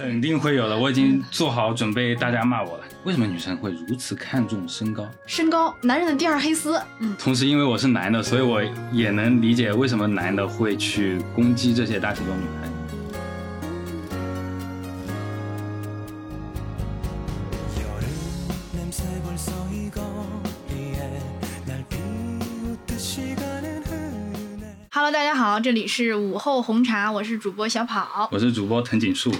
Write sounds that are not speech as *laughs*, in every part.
肯定会有的，我已经做好准备，大家骂我了。为什么女生会如此看重身高？身高，男人的第二黑丝。嗯，同时因为我是男的，所以我也能理解为什么男的会去攻击这些大体重女孩。Hello，大家好，这里是午后红茶，我是主播小跑，我是主播藤井树。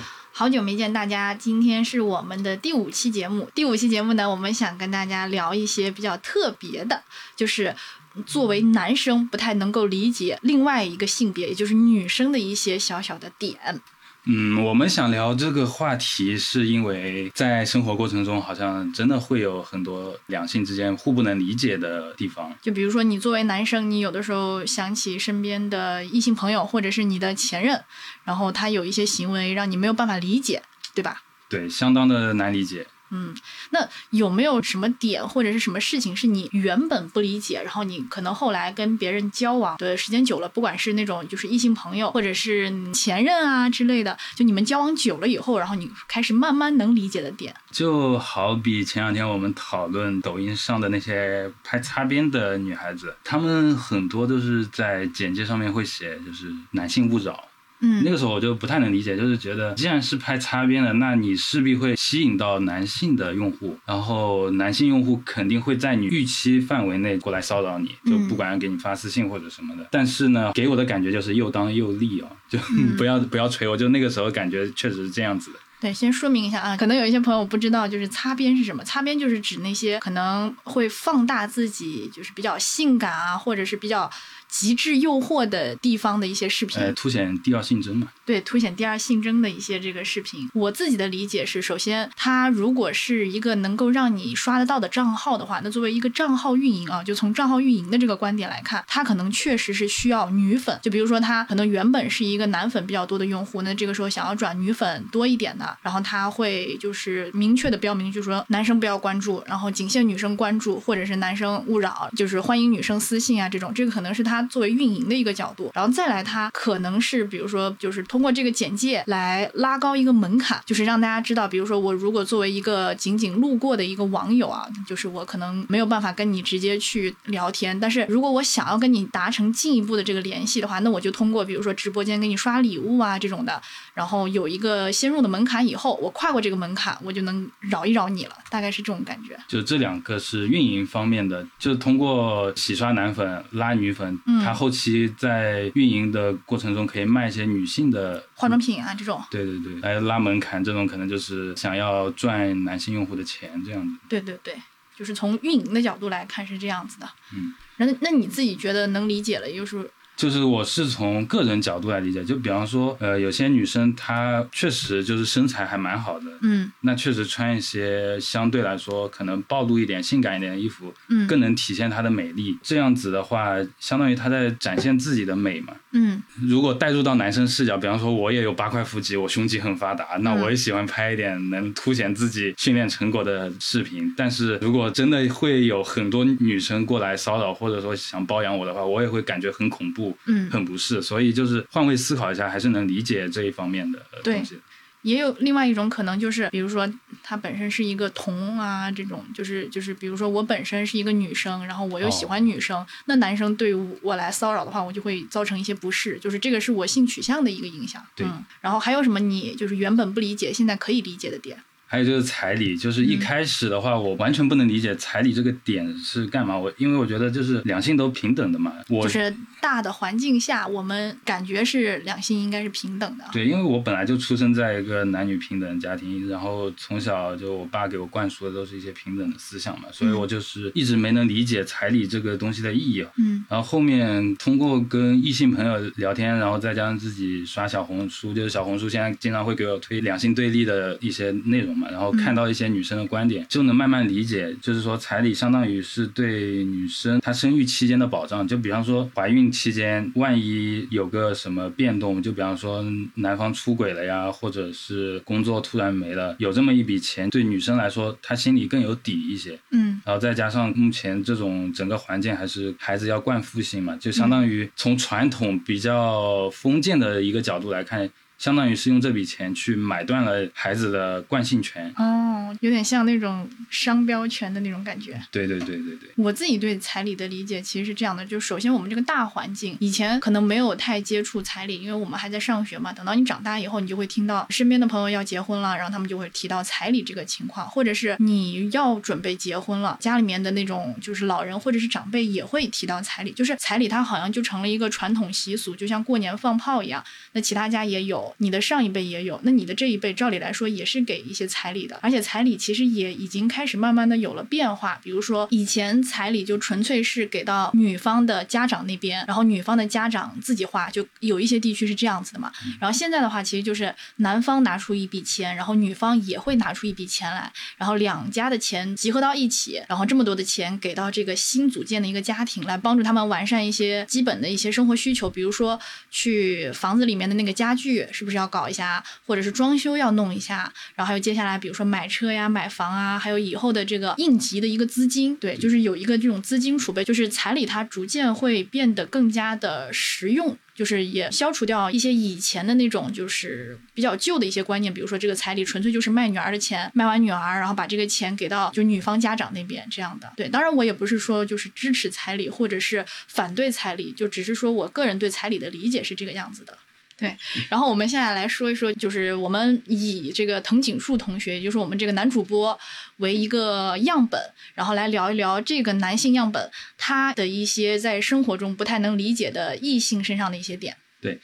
好久没见大家，今天是我们的第五期节目。第五期节目呢，我们想跟大家聊一些比较特别的，就是作为男生不太能够理解另外一个性别，也就是女生的一些小小的点。嗯，我们想聊这个话题，是因为在生活过程中，好像真的会有很多两性之间互不能理解的地方。就比如说，你作为男生，你有的时候想起身边的异性朋友，或者是你的前任，然后他有一些行为让你没有办法理解，对吧？对，相当的难理解。嗯，那有没有什么点或者是什么事情是你原本不理解，然后你可能后来跟别人交往的时间久了，不管是那种就是异性朋友，或者是前任啊之类的，就你们交往久了以后，然后你开始慢慢能理解的点，就好比前两天我们讨论抖音上的那些拍擦边的女孩子，她们很多都是在简介上面会写就是男性勿扰。嗯，那个时候我就不太能理解，就是觉得既然是拍擦边的，那你势必会吸引到男性的用户，然后男性用户肯定会在你预期范围内过来骚扰你，就不管给你发私信或者什么的。但是呢，给我的感觉就是又当又立啊，就不要不要锤我，就那个时候感觉确实是这样子的。对，先说明一下啊，可能有一些朋友不知道，就是擦边是什么？擦边就是指那些可能会放大自己，就是比较性感啊，或者是比较。极致诱惑的地方的一些视频，呃，凸显第二性征嘛？对，凸显第二性征的一些这个视频。我自己的理解是，首先，它如果是一个能够让你刷得到的账号的话，那作为一个账号运营啊，就从账号运营的这个观点来看，它可能确实是需要女粉。就比如说，他可能原本是一个男粉比较多的用户，那这个时候想要转女粉多一点的，然后他会就是明确的标明，就是说男生不要关注，然后仅限女生关注，或者是男生勿扰，就是欢迎女生私信啊这种，这个可能是他。作为运营的一个角度，然后再来，它可能是比如说，就是通过这个简介来拉高一个门槛，就是让大家知道，比如说我如果作为一个仅仅路过的一个网友啊，就是我可能没有办法跟你直接去聊天，但是如果我想要跟你达成进一步的这个联系的话，那我就通过比如说直播间给你刷礼物啊这种的，然后有一个先入的门槛以后，我跨过这个门槛，我就能扰一扰你了，大概是这种感觉。就这两个是运营方面的，就通过洗刷男粉拉女粉。他后期在运营的过程中，可以卖一些女性的化妆品啊，这种。对对对，来拉门槛，这种可能就是想要赚男性用户的钱，这样子。对对对，就是从运营的角度来看是这样子的。嗯，那那你自己觉得能理解了，就是。就是我是从个人角度来理解，就比方说，呃，有些女生她确实就是身材还蛮好的，嗯，那确实穿一些相对来说可能暴露一点、性感一点的衣服，嗯，更能体现她的美丽。这样子的话，相当于她在展现自己的美嘛，嗯。如果带入到男生视角，比方说我也有八块腹肌，我胸肌很发达，那我也喜欢拍一点能凸显自己训练成果的视频。但是如果真的会有很多女生过来骚扰，或者说想包养我的话，我也会感觉很恐怖。嗯，很不适，所以就是换位思考一下，还是能理解这一方面的东西。也有另外一种可能，就是比如说他本身是一个同啊，这种就是就是，比如说我本身是一个女生，然后我又喜欢女生，那男生对我来骚扰的话，我就会造成一些不适，就是这个是我性取向的一个影响。对，然后还有什么你就是原本不理解，现在可以理解的点？还有就是彩礼，就是一开始的话，我完全不能理解彩礼这个点是干嘛。我因为我觉得就是两性都平等的嘛。我就是大的环境下，我们感觉是两性应该是平等的。对，因为我本来就出生在一个男女平等家庭，然后从小就我爸给我灌输的都是一些平等的思想嘛，所以我就是一直没能理解彩礼这个东西的意义。嗯。然后后面通过跟异性朋友聊天，然后再加上自己刷小红书，就是小红书现在经常会给我推两性对立的一些内容。然后看到一些女生的观点，就能慢慢理解，就是说彩礼相当于是对女生她生育期间的保障。就比方说怀孕期间，万一有个什么变动，就比方说男方出轨了呀，或者是工作突然没了，有这么一笔钱，对女生来说她心里更有底一些。嗯，然后再加上目前这种整个环境还是孩子要惯父性嘛，就相当于从传统比较封建的一个角度来看。相当于是用这笔钱去买断了孩子的惯性权。哦，有点像那种商标权的那种感觉。对对对对对，我自己对彩礼的理解其实是这样的，就首先我们这个大环境以前可能没有太接触彩礼，因为我们还在上学嘛。等到你长大以后，你就会听到身边的朋友要结婚了，然后他们就会提到彩礼这个情况，或者是你要准备结婚了，家里面的那种就是老人或者是长辈也会提到彩礼，就是彩礼它好像就成了一个传统习俗，就像过年放炮一样。那其他家也有，你的上一辈也有，那你的这一辈照理来说也是给一些彩礼的，而且彩礼其实也已经开始慢慢的有了变化，比如说以前彩礼就纯粹是给到女方的家长那边，然后女方的家长自己花，就有一些地区是这样子的嘛。然后现在的话，其实就是男方拿出一笔钱，然后女方也会拿出一笔钱来，然后两家的钱集合到一起，然后这么多的钱给到这个新组建的一个家庭，来帮助他们完善一些基本的一些生活需求，比如说去房子里面的那个家具是不是要搞一下，或者是装修要弄一下，然后还有接下来比如说买车呀、买房啊，还有以后的这个应急的一个资金，对，就是有一个这种资金储备，就是彩礼它逐渐会变得更加的实用。就是也消除掉一些以前的那种就是比较旧的一些观念，比如说这个彩礼纯粹就是卖女儿的钱，卖完女儿，然后把这个钱给到就女方家长那边这样的。对，当然我也不是说就是支持彩礼或者是反对彩礼，就只是说我个人对彩礼的理解是这个样子的。对，然后我们现在来说一说，就是我们以这个藤井树同学，也就是我们这个男主播为一个样本，然后来聊一聊这个男性样本他的一些在生活中不太能理解的异性身上的一些点。对，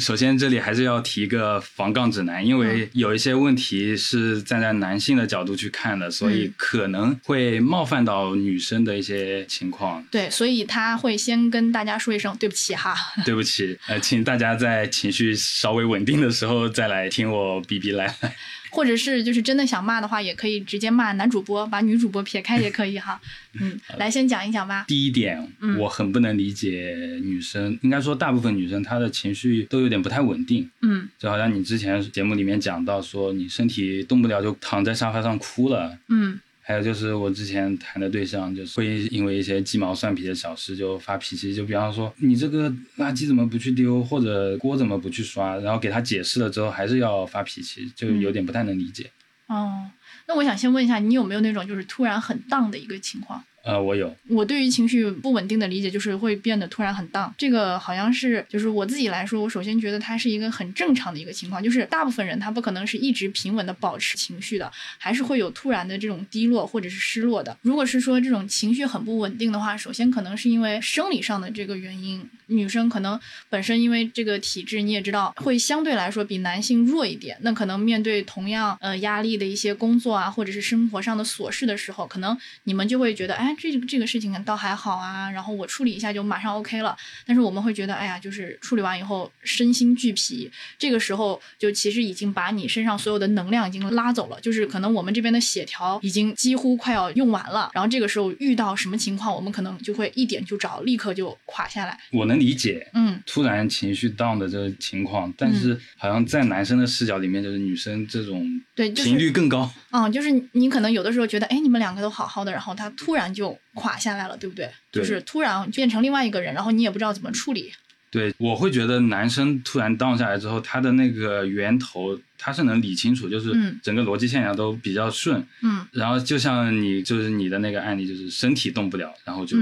首先这里还是要提一个防杠指南，因为有一些问题是站在男性的角度去看的，所以可能会冒犯到女生的一些情况。对，所以他会先跟大家说一声对不起哈。*laughs* 对不起，呃，请大家在情绪稍微稳定的时候再来听我逼逼赖赖。或者是就是真的想骂的话，也可以直接骂男主播，把女主播撇开也可以哈。嗯，来先讲一讲吧。第一点，我很不能理解女生，应该说大部分女生她的情绪都有点不太稳定。嗯，就好像你之前节目里面讲到说，你身体动不了就躺在沙发上哭了。嗯。还有就是我之前谈的对象，就是会因为一些鸡毛蒜皮的小事就发脾气，就比方说你这个垃圾怎么不去丢，或者锅怎么不去刷，然后给他解释了之后还是要发脾气，就有点不太能理解。哦，那我想先问一下，你有没有那种就是突然很荡的一个情况？呃，我有。我对于情绪不稳定的理解就是会变得突然很荡，这个好像是就是我自己来说，我首先觉得它是一个很正常的一个情况，就是大部分人他不可能是一直平稳的保持情绪的，还是会有突然的这种低落或者是失落的。如果是说这种情绪很不稳定的话，首先可能是因为生理上的这个原因，女生可能本身因为这个体质你也知道会相对来说比男性弱一点，那可能面对同样呃压力的一些工作啊或者是生活上的琐事的时候，可能你们就会觉得哎。这这个事情倒还好啊，然后我处理一下就马上 OK 了。但是我们会觉得，哎呀，就是处理完以后身心俱疲，这个时候就其实已经把你身上所有的能量已经拉走了，就是可能我们这边的血条已经几乎快要用完了。然后这个时候遇到什么情况，我们可能就会一点就着，立刻就垮下来。我能理解，嗯，突然情绪 down 的这个情况，但是好像在男生的视角里面，就是女生这种对频率更高。嗯，就是你可能有的时候觉得，哎，你们两个都好好的，然后他突然就。垮下来了，对不对？就是突然变成另外一个人，然后你也不知道怎么处理。对，我会觉得男生突然 down 下来之后，他的那个源头他是能理清楚，就是整个逻辑线条都比较顺。嗯。然后就像你就是你的那个案例，就是身体动不了，然后就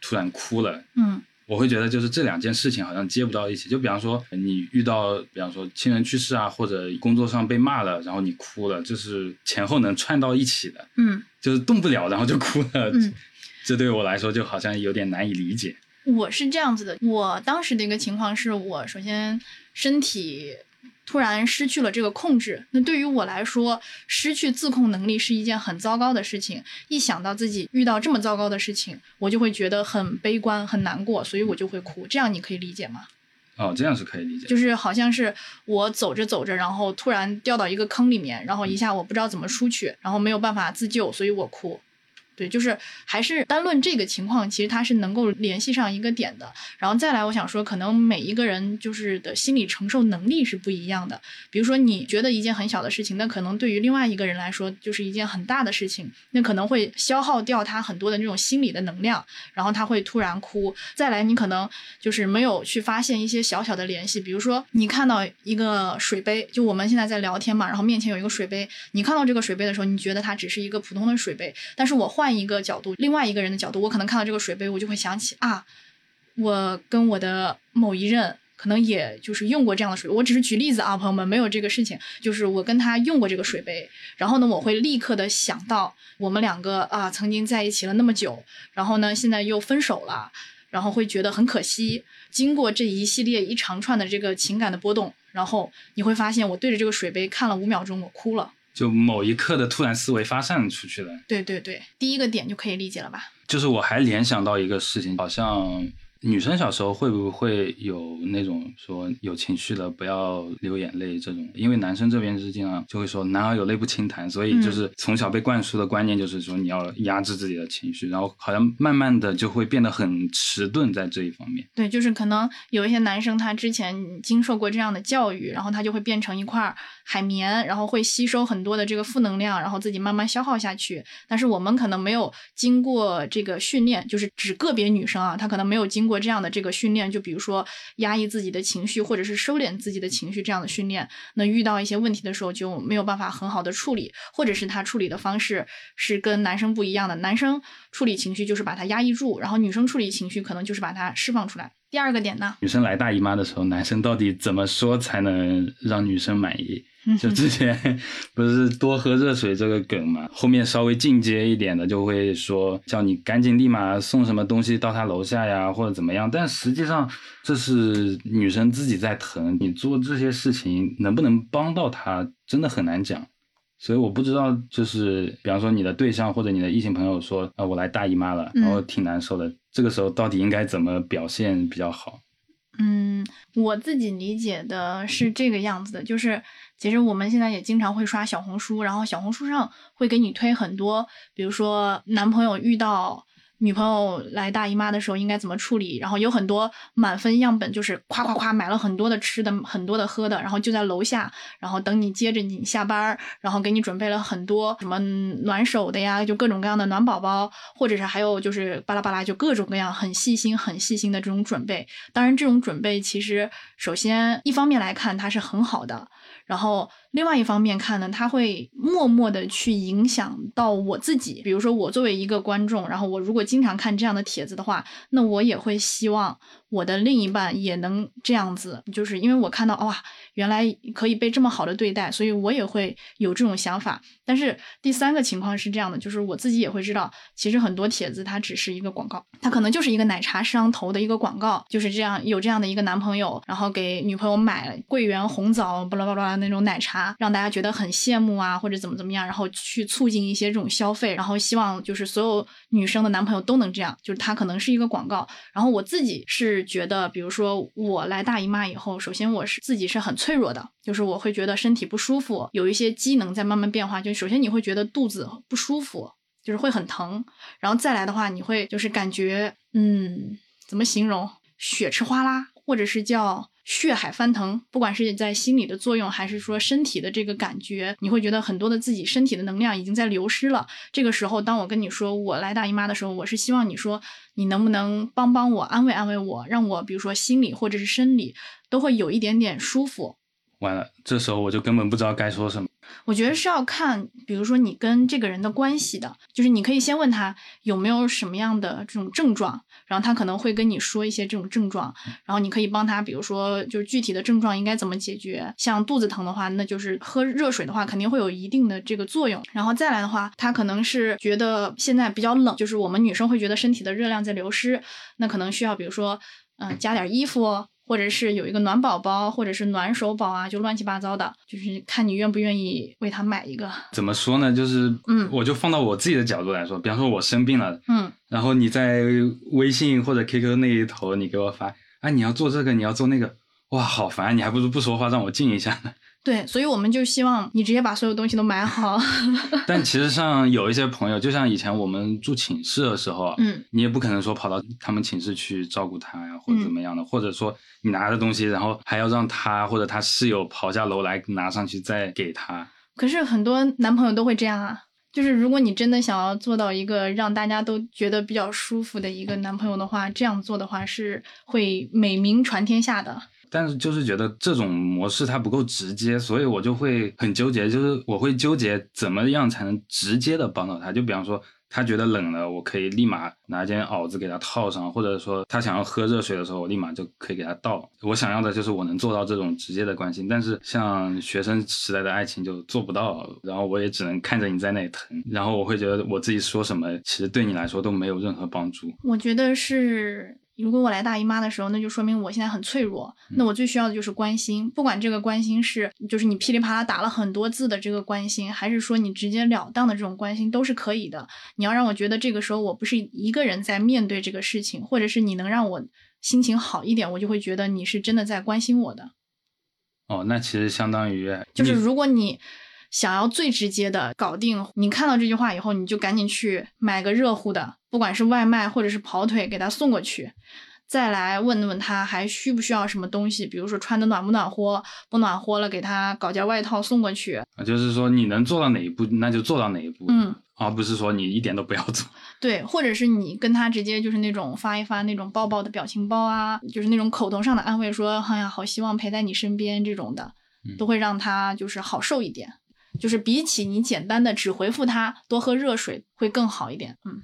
突然哭了。嗯。我会觉得就是这两件事情好像接不到一起。就比方说你遇到，比方说亲人去世啊，或者工作上被骂了，然后你哭了，就是前后能串到一起的。嗯。就是动不了，然后就哭了。嗯。这对我来说就好像有点难以理解。我是这样子的，我当时的一个情况是我首先身体突然失去了这个控制，那对于我来说，失去自控能力是一件很糟糕的事情。一想到自己遇到这么糟糕的事情，我就会觉得很悲观、很难过，所以我就会哭。这样你可以理解吗？哦，这样是可以理解。就是好像是我走着走着，然后突然掉到一个坑里面，然后一下我不知道怎么出去，然后没有办法自救，所以我哭。对，就是还是单论这个情况，其实它是能够联系上一个点的。然后再来，我想说，可能每一个人就是的心理承受能力是不一样的。比如说，你觉得一件很小的事情，那可能对于另外一个人来说就是一件很大的事情，那可能会消耗掉他很多的那种心理的能量，然后他会突然哭。再来，你可能就是没有去发现一些小小的联系，比如说你看到一个水杯，就我们现在在聊天嘛，然后面前有一个水杯，你看到这个水杯的时候，你觉得它只是一个普通的水杯，但是我换。换一个角度，另外一个人的角度，我可能看到这个水杯，我就会想起啊，我跟我的某一任可能也就是用过这样的水杯。我只是举例子啊，朋友们，没有这个事情，就是我跟他用过这个水杯，然后呢，我会立刻的想到我们两个啊曾经在一起了那么久，然后呢现在又分手了，然后会觉得很可惜。经过这一系列一长串的这个情感的波动，然后你会发现，我对着这个水杯看了五秒钟，我哭了。就某一刻的突然思维发散出去了。对对对，第一个点就可以理解了吧？就是我还联想到一个事情，好像。女生小时候会不会有那种说有情绪的不要流眼泪这种？因为男生这边是经常就会说男儿有泪不轻弹，所以就是从小被灌输的观念就是说你要压制自己的情绪，然后好像慢慢的就会变得很迟钝在这一方面。对，就是可能有一些男生他之前经受过这样的教育，然后他就会变成一块海绵，然后会吸收很多的这个负能量，然后自己慢慢消耗下去。但是我们可能没有经过这个训练，就是指个别女生啊，她可能没有经过。这样的这个训练，就比如说压抑自己的情绪，或者是收敛自己的情绪这样的训练，那遇到一些问题的时候就没有办法很好的处理，或者是他处理的方式是跟男生不一样的。男生处理情绪就是把它压抑住，然后女生处理情绪可能就是把它释放出来。第二个点呢，女生来大姨妈的时候，男生到底怎么说才能让女生满意？*laughs* 就之前不是多喝热水这个梗嘛，后面稍微进阶一点的就会说叫你赶紧立马送什么东西到他楼下呀，或者怎么样。但实际上这是女生自己在疼，你做这些事情能不能帮到她，真的很难讲。所以我不知道，就是比方说你的对象或者你的异性朋友说啊我来大姨妈了，然后挺难受的，这个时候到底应该怎么表现比较好？嗯，我自己理解的是这个样子的，就是其实我们现在也经常会刷小红书，然后小红书上会给你推很多，比如说男朋友遇到。女朋友来大姨妈的时候应该怎么处理？然后有很多满分样本，就是夸夸夸买了很多的吃的、很多的喝的，然后就在楼下，然后等你接着你下班，然后给你准备了很多什么暖手的呀，就各种各样的暖宝宝，或者是还有就是巴拉巴拉，就各种各样很细心、很细心的这种准备。当然，这种准备其实首先一方面来看它是很好的，然后。另外一方面看呢，他会默默的去影响到我自己。比如说，我作为一个观众，然后我如果经常看这样的帖子的话，那我也会希望我的另一半也能这样子。就是因为我看到哇，原来可以被这么好的对待，所以我也会有这种想法。但是第三个情况是这样的，就是我自己也会知道，其实很多帖子它只是一个广告，它可能就是一个奶茶商投的一个广告，就是这样有这样的一个男朋友，然后给女朋友买桂圆红枣巴拉巴拉那种奶茶。让大家觉得很羡慕啊，或者怎么怎么样，然后去促进一些这种消费，然后希望就是所有女生的男朋友都能这样，就是它可能是一个广告。然后我自己是觉得，比如说我来大姨妈以后，首先我是自己是很脆弱的，就是我会觉得身体不舒服，有一些机能在慢慢变化。就首先你会觉得肚子不舒服，就是会很疼，然后再来的话，你会就是感觉嗯，怎么形容，血吃哗啦，或者是叫。血海翻腾，不管是在心理的作用，还是说身体的这个感觉，你会觉得很多的自己身体的能量已经在流失了。这个时候，当我跟你说我来大姨妈的时候，我是希望你说你能不能帮帮我，安慰安慰我，让我比如说心理或者是生理都会有一点点舒服。完了，这时候我就根本不知道该说什么。我觉得是要看，比如说你跟这个人的关系的，就是你可以先问他有没有什么样的这种症状，然后他可能会跟你说一些这种症状，然后你可以帮他，比如说就是具体的症状应该怎么解决。像肚子疼的话，那就是喝热水的话肯定会有一定的这个作用。然后再来的话，他可能是觉得现在比较冷，就是我们女生会觉得身体的热量在流失，那可能需要比如说嗯加点衣服。或者是有一个暖宝宝，或者是暖手宝啊，就乱七八糟的，就是看你愿不愿意为他买一个。怎么说呢？就是，嗯，我就放到我自己的角度来说，比方说我生病了，嗯，然后你在微信或者 QQ 那一头，你给我发，啊，你要做这个，你要做那个，哇，好烦，你还不如不说话，让我静一下呢。对，所以我们就希望你直接把所有东西都买好。*laughs* 但其实像有一些朋友，就像以前我们住寝室的时候啊，嗯，你也不可能说跑到他们寝室去照顾他呀，或者怎么样的，或者说你拿着东西，然后还要让他或者他室友跑下楼来拿上去再给他。可是很多男朋友都会这样啊，就是如果你真的想要做到一个让大家都觉得比较舒服的一个男朋友的话，这样做的话是会美名传天下的。但是就是觉得这种模式它不够直接，所以我就会很纠结，就是我会纠结怎么样才能直接的帮到他。就比方说他觉得冷了，我可以立马拿件袄子给他套上，或者说他想要喝热水的时候，我立马就可以给他倒。我想要的就是我能做到这种直接的关心，但是像学生时代的爱情就做不到，然后我也只能看着你在那里疼，然后我会觉得我自己说什么其实对你来说都没有任何帮助。我觉得是。如果我来大姨妈的时候，那就说明我现在很脆弱。那我最需要的就是关心，不管这个关心是就是你噼里啪啦打了很多字的这个关心，还是说你直截了当的这种关心，都是可以的。你要让我觉得这个时候我不是一个人在面对这个事情，或者是你能让我心情好一点，我就会觉得你是真的在关心我的。哦，那其实相当于就是如果你。想要最直接的搞定，你看到这句话以后，你就赶紧去买个热乎的，不管是外卖或者是跑腿，给他送过去。再来问问他还需不需要什么东西，比如说穿的暖不暖和，不暖和了，给他搞件外套送过去。啊，就是说你能做到哪一步，那就做到哪一步，嗯，而不是说你一点都不要做。*laughs* 对，或者是你跟他直接就是那种发一发那种抱抱的表情包啊，就是那种口头上的安慰，说哎呀，好希望陪在你身边这种的，都会让他就是好受一点。就是比起你简单的只回复他多喝热水会更好一点，嗯。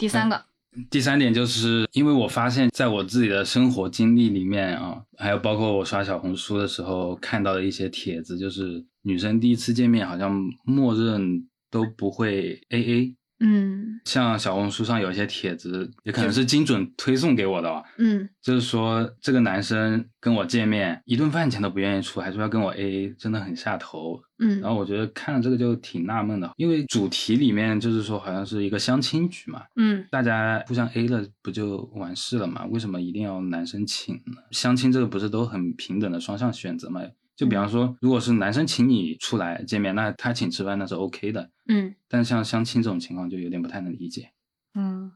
第三个，第三点就是因为我发现在我自己的生活经历里面啊，还有包括我刷小红书的时候看到的一些帖子，就是女生第一次见面好像默认都不会 A A。嗯，像小红书上有一些帖子，也可能是精准推送给我的吧。嗯，就是说这个男生跟我见面，一顿饭钱都不愿意出，还说要跟我 AA，真的很下头。嗯，然后我觉得看了这个就挺纳闷的，因为主题里面就是说好像是一个相亲局嘛。嗯，大家互相 A 了不就完事了嘛？为什么一定要男生请呢？相亲这个不是都很平等的双向选择吗？就比方说，如果是男生请你出来见面，那他请吃饭那是 OK 的。嗯，但像相亲这种情况就有点不太能理解。嗯，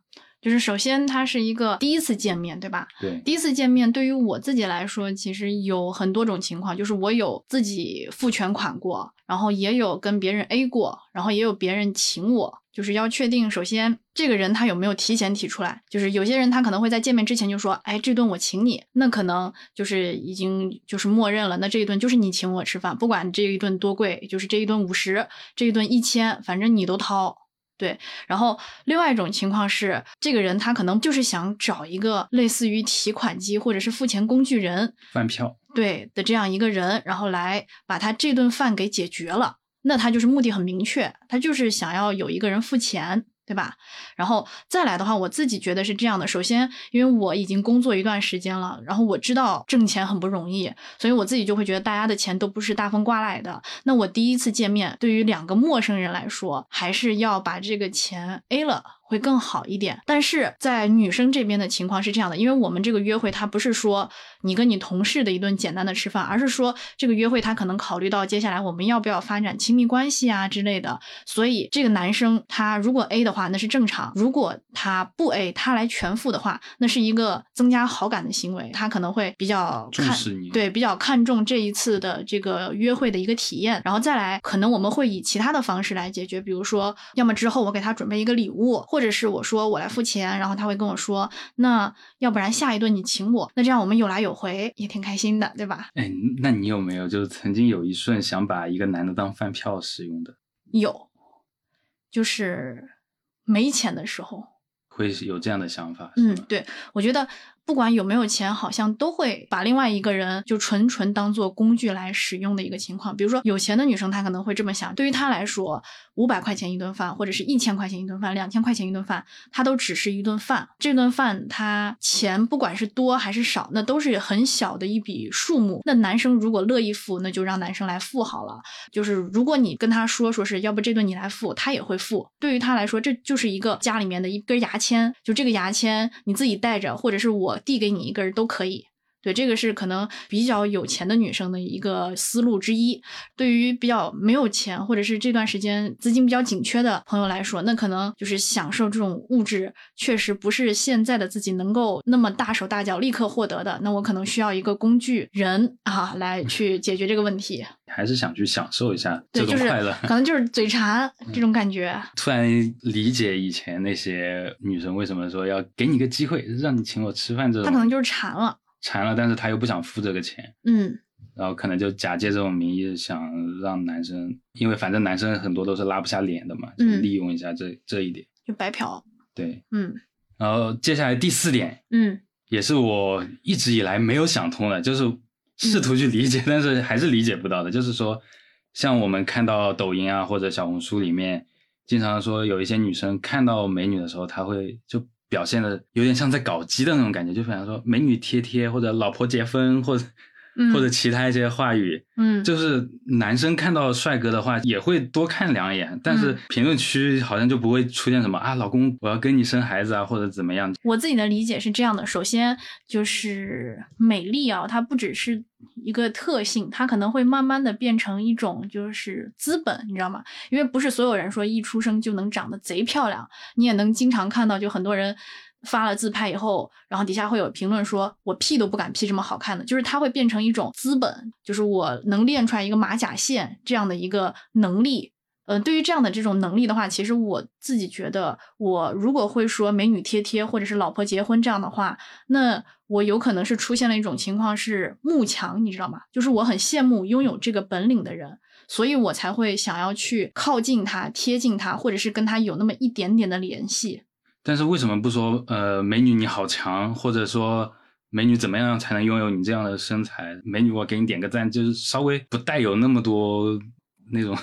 就是首先他是一个第一次见面，对吧？对，第一次见面对于我自己来说，其实有很多种情况，就是我有自己付全款过，然后也有跟别人 A 过，然后也有别人请我。就是要确定，首先这个人他有没有提前提出来。就是有些人他可能会在见面之前就说：“哎，这顿我请你。”那可能就是已经就是默认了，那这一顿就是你请我吃饭，不管这一顿多贵，就是这一顿五十，这一顿一千，反正你都掏。对。然后另外一种情况是，这个人他可能就是想找一个类似于提款机或者是付钱工具人，饭票对的这样一个人，然后来把他这顿饭给解决了。那他就是目的很明确，他就是想要有一个人付钱，对吧？然后再来的话，我自己觉得是这样的。首先，因为我已经工作一段时间了，然后我知道挣钱很不容易，所以我自己就会觉得大家的钱都不是大风刮来的。那我第一次见面，对于两个陌生人来说，还是要把这个钱 A 了。会更好一点，但是在女生这边的情况是这样的，因为我们这个约会，它不是说你跟你同事的一顿简单的吃饭，而是说这个约会，他可能考虑到接下来我们要不要发展亲密关系啊之类的，所以这个男生他如果 A 的话，那是正常；如果他不 A，他来全付的话，那是一个增加好感的行为，他可能会比较重视你，对，比较看重这一次的这个约会的一个体验，然后再来，可能我们会以其他的方式来解决，比如说，要么之后我给他准备一个礼物，或者。是我说我来付钱，然后他会跟我说，那要不然下一顿你请我，那这样我们有来有回，也挺开心的，对吧？哎，那你有没有就是曾经有一瞬想把一个男的当饭票使用的？有，就是没钱的时候会有这样的想法。嗯，对，我觉得。不管有没有钱，好像都会把另外一个人就纯纯当做工具来使用的一个情况。比如说有钱的女生，她可能会这么想：对于她来说，五百块钱一顿饭，或者是一千块钱一顿饭，两千块钱一顿饭，它都只是一顿饭。这顿饭，它钱不管是多还是少，那都是很小的一笔数目。那男生如果乐意付，那就让男生来付好了。就是如果你跟他说说是要不这顿你来付，他也会付。对于他来说，这就是一个家里面的一根牙签，就这个牙签你自己带着，或者是我。递给你一根都可以，对，这个是可能比较有钱的女生的一个思路之一。对于比较没有钱或者是这段时间资金比较紧缺的朋友来说，那可能就是享受这种物质，确实不是现在的自己能够那么大手大脚立刻获得的。那我可能需要一个工具人啊，来去解决这个问题。还是想去享受一下这种快乐。可能就是嘴馋这种感觉。突然理解以前那些女生为什么说要给你个机会，让你请我吃饭这种。她可能就是馋了。馋了，但是他又不想付这个钱，嗯，然后可能就假借这种名义想让男生，因为反正男生很多都是拉不下脸的嘛，就嗯利用一下这这一点。就白嫖。对，嗯然后接下来第四点嗯也是我一直以来没有想通的，就是试图去理解，但是还是理解不到的。就是说，像我们看到抖音啊或者小红书里面，经常说有一些女生看到美女的时候，她会就表现的有点像在搞基的那种感觉，就比方说美女贴贴或者老婆结婚或者。嗯，或者其他一些话语，嗯，就是男生看到帅哥的话也会多看两眼，但是评论区好像就不会出现什么啊，老公我要跟你生孩子啊，或者怎么样。我自己的理解是这样的：首先就是美丽啊，它不只是一个特性，它可能会慢慢的变成一种就是资本，你知道吗？因为不是所有人说一出生就能长得贼漂亮，你也能经常看到，就很多人。发了自拍以后，然后底下会有评论说：“我 P 都不敢 P 这么好看的。”就是它会变成一种资本，就是我能练出来一个马甲线这样的一个能力。呃，对于这样的这种能力的话，其实我自己觉得，我如果会说美女贴贴或者是老婆结婚这样的话，那我有可能是出现了一种情况是慕强，你知道吗？就是我很羡慕拥有这个本领的人，所以我才会想要去靠近他、贴近他，或者是跟他有那么一点点的联系。但是为什么不说呃，美女你好强，或者说美女怎么样才能拥有你这样的身材？美女我给你点个赞，就是稍微不带有那么多那种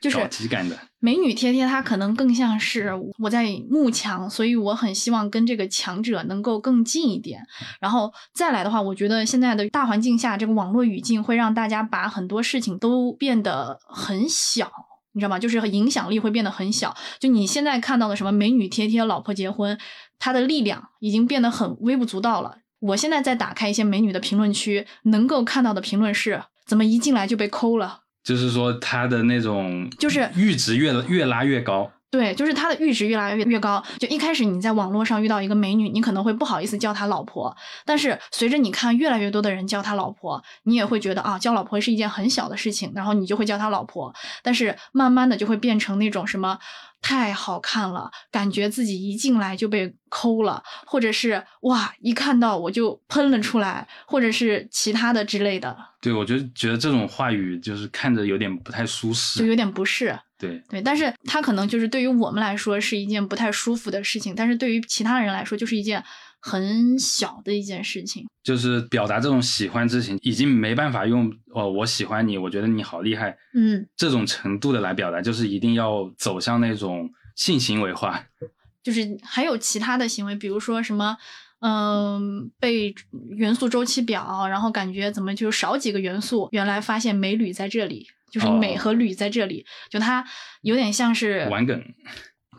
就是 *laughs* 搞基感的。美女贴贴，它可能更像是我在慕强，所以我很希望跟这个强者能够更近一点。然后再来的话，我觉得现在的大环境下，这个网络语境会让大家把很多事情都变得很小。你知道吗？就是影响力会变得很小。就你现在看到的什么美女贴贴、老婆结婚，它的力量已经变得很微不足道了。我现在在打开一些美女的评论区，能够看到的评论是：怎么一进来就被抠了？就是说他的那种就是阈值越越拉越高。对，就是他的阈值越来越越高。就一开始你在网络上遇到一个美女，你可能会不好意思叫她老婆，但是随着你看越来越多的人叫她老婆，你也会觉得啊，叫老婆是一件很小的事情，然后你就会叫她老婆。但是慢慢的就会变成那种什么太好看了，感觉自己一进来就被抠了，或者是哇，一看到我就喷了出来，或者是其他的之类的。对，我就觉得这种话语就是看着有点不太舒适就。有点不适。对，对，但是它可能就是对于我们来说是一件不太舒服的事情，但是对于其他人来说就是一件很小的一件事情。就是表达这种喜欢之情，已经没办法用哦，我喜欢你，我觉得你好厉害，嗯，这种程度的来表达，就是一定要走向那种性行为化。*laughs* 就是还有其他的行为，比如说什么。嗯，被元素周期表，然后感觉怎么就少几个元素？原来发现镁铝在这里，就是美和铝在这里，就它有点像是玩梗。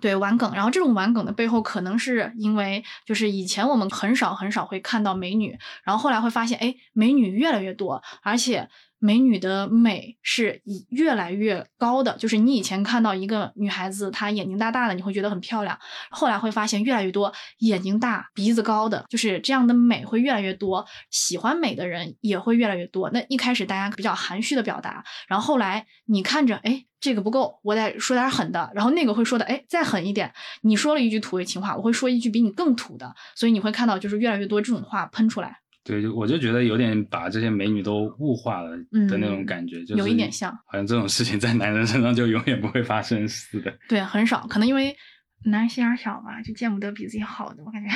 对玩梗，然后这种玩梗的背后，可能是因为就是以前我们很少很少会看到美女，然后后来会发现，哎，美女越来越多，而且美女的美是以越来越高的。就是你以前看到一个女孩子，她眼睛大大的，你会觉得很漂亮，后来会发现越来越多眼睛大、鼻子高的，就是这样的美会越来越多，喜欢美的人也会越来越多。那一开始大家比较含蓄的表达，然后后来你看着，哎。这个不够，我得说点狠的。然后那个会说的，哎，再狠一点。你说了一句土味情话，我会说一句比你更土的。所以你会看到，就是越来越多这种话喷出来。对，就我就觉得有点把这些美女都物化了的那种感觉，就有一点像，好像这种事情在男人身上就永远不会发生似的。*laughs* 对，很少，可能因为男人心眼小吧，就见不得比自己好的。我感觉，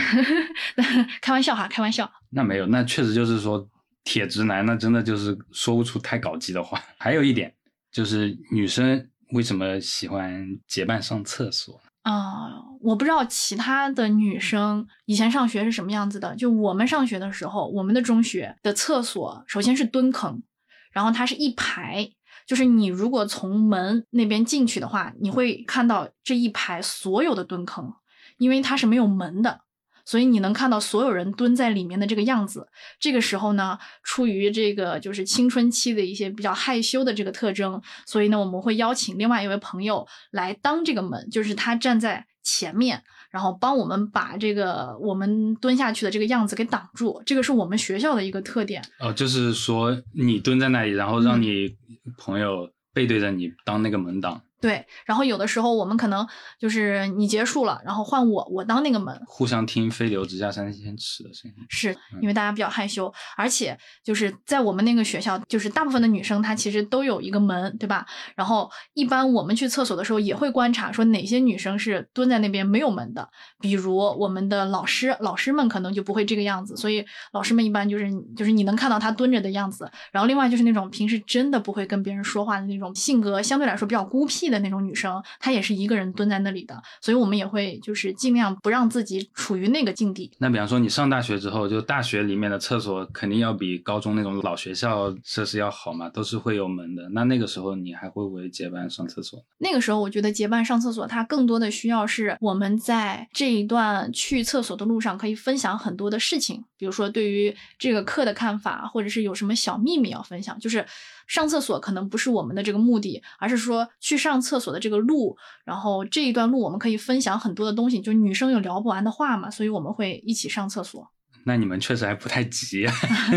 *laughs* 开玩笑哈，开玩笑。那没有，那确实就是说铁直男，那真的就是说不出太搞基的话。*laughs* 还有一点。就是女生为什么喜欢结伴上厕所啊、啊？我不知道其他的女生以前上学是什么样子的。就我们上学的时候，我们的中学的厕所首先是蹲坑，然后它是一排，就是你如果从门那边进去的话，你会看到这一排所有的蹲坑，因为它是没有门的。所以你能看到所有人蹲在里面的这个样子。这个时候呢，出于这个就是青春期的一些比较害羞的这个特征，所以呢，我们会邀请另外一位朋友来当这个门，就是他站在前面，然后帮我们把这个我们蹲下去的这个样子给挡住。这个是我们学校的一个特点。哦，就是说你蹲在那里，然后让你朋友背对着你当那个门挡。对，然后有的时候我们可能就是你结束了，然后换我，我当那个门，互相听飞流直下三千尺的声音。是因为大家比较害羞，而且就是在我们那个学校，就是大部分的女生她其实都有一个门，对吧？然后一般我们去厕所的时候也会观察，说哪些女生是蹲在那边没有门的，比如我们的老师，老师们可能就不会这个样子，所以老师们一般就是就是你能看到她蹲着的样子。然后另外就是那种平时真的不会跟别人说话的那种性格相对来说比较孤僻。的那种女生，她也是一个人蹲在那里的，所以我们也会就是尽量不让自己处于那个境地。那比方说你上大学之后，就大学里面的厕所肯定要比高中那种老学校设施要好嘛，都是会有门的。那那个时候你还会不会结伴上厕所？那个时候我觉得结伴上厕所，它更多的需要是我们在这一段去厕所的路上可以分享很多的事情，比如说对于这个课的看法，或者是有什么小秘密要分享，就是。上厕所可能不是我们的这个目的，而是说去上厕所的这个路，然后这一段路我们可以分享很多的东西，就女生有聊不完的话嘛，所以我们会一起上厕所。*laughs* 那你们确实还不太急，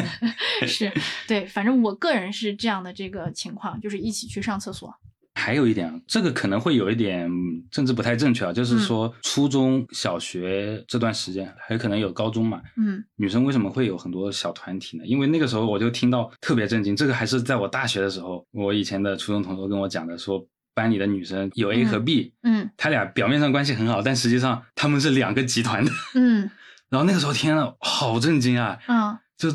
*laughs* 是对，反正我个人是这样的这个情况，就是一起去上厕所。还有一点啊，这个可能会有一点政治不太正确啊，就是说初中小学这段时间，还有可能有高中嘛，嗯，女生为什么会有很多小团体呢？因为那个时候我就听到特别震惊，这个还是在我大学的时候，我以前的初中同学跟我讲的，说班里的女生有 A 和 B，嗯，他俩表面上关系很好，但实际上他们是两个集团的，嗯，*laughs* 然后那个时候天呐，好震惊啊，嗯，就。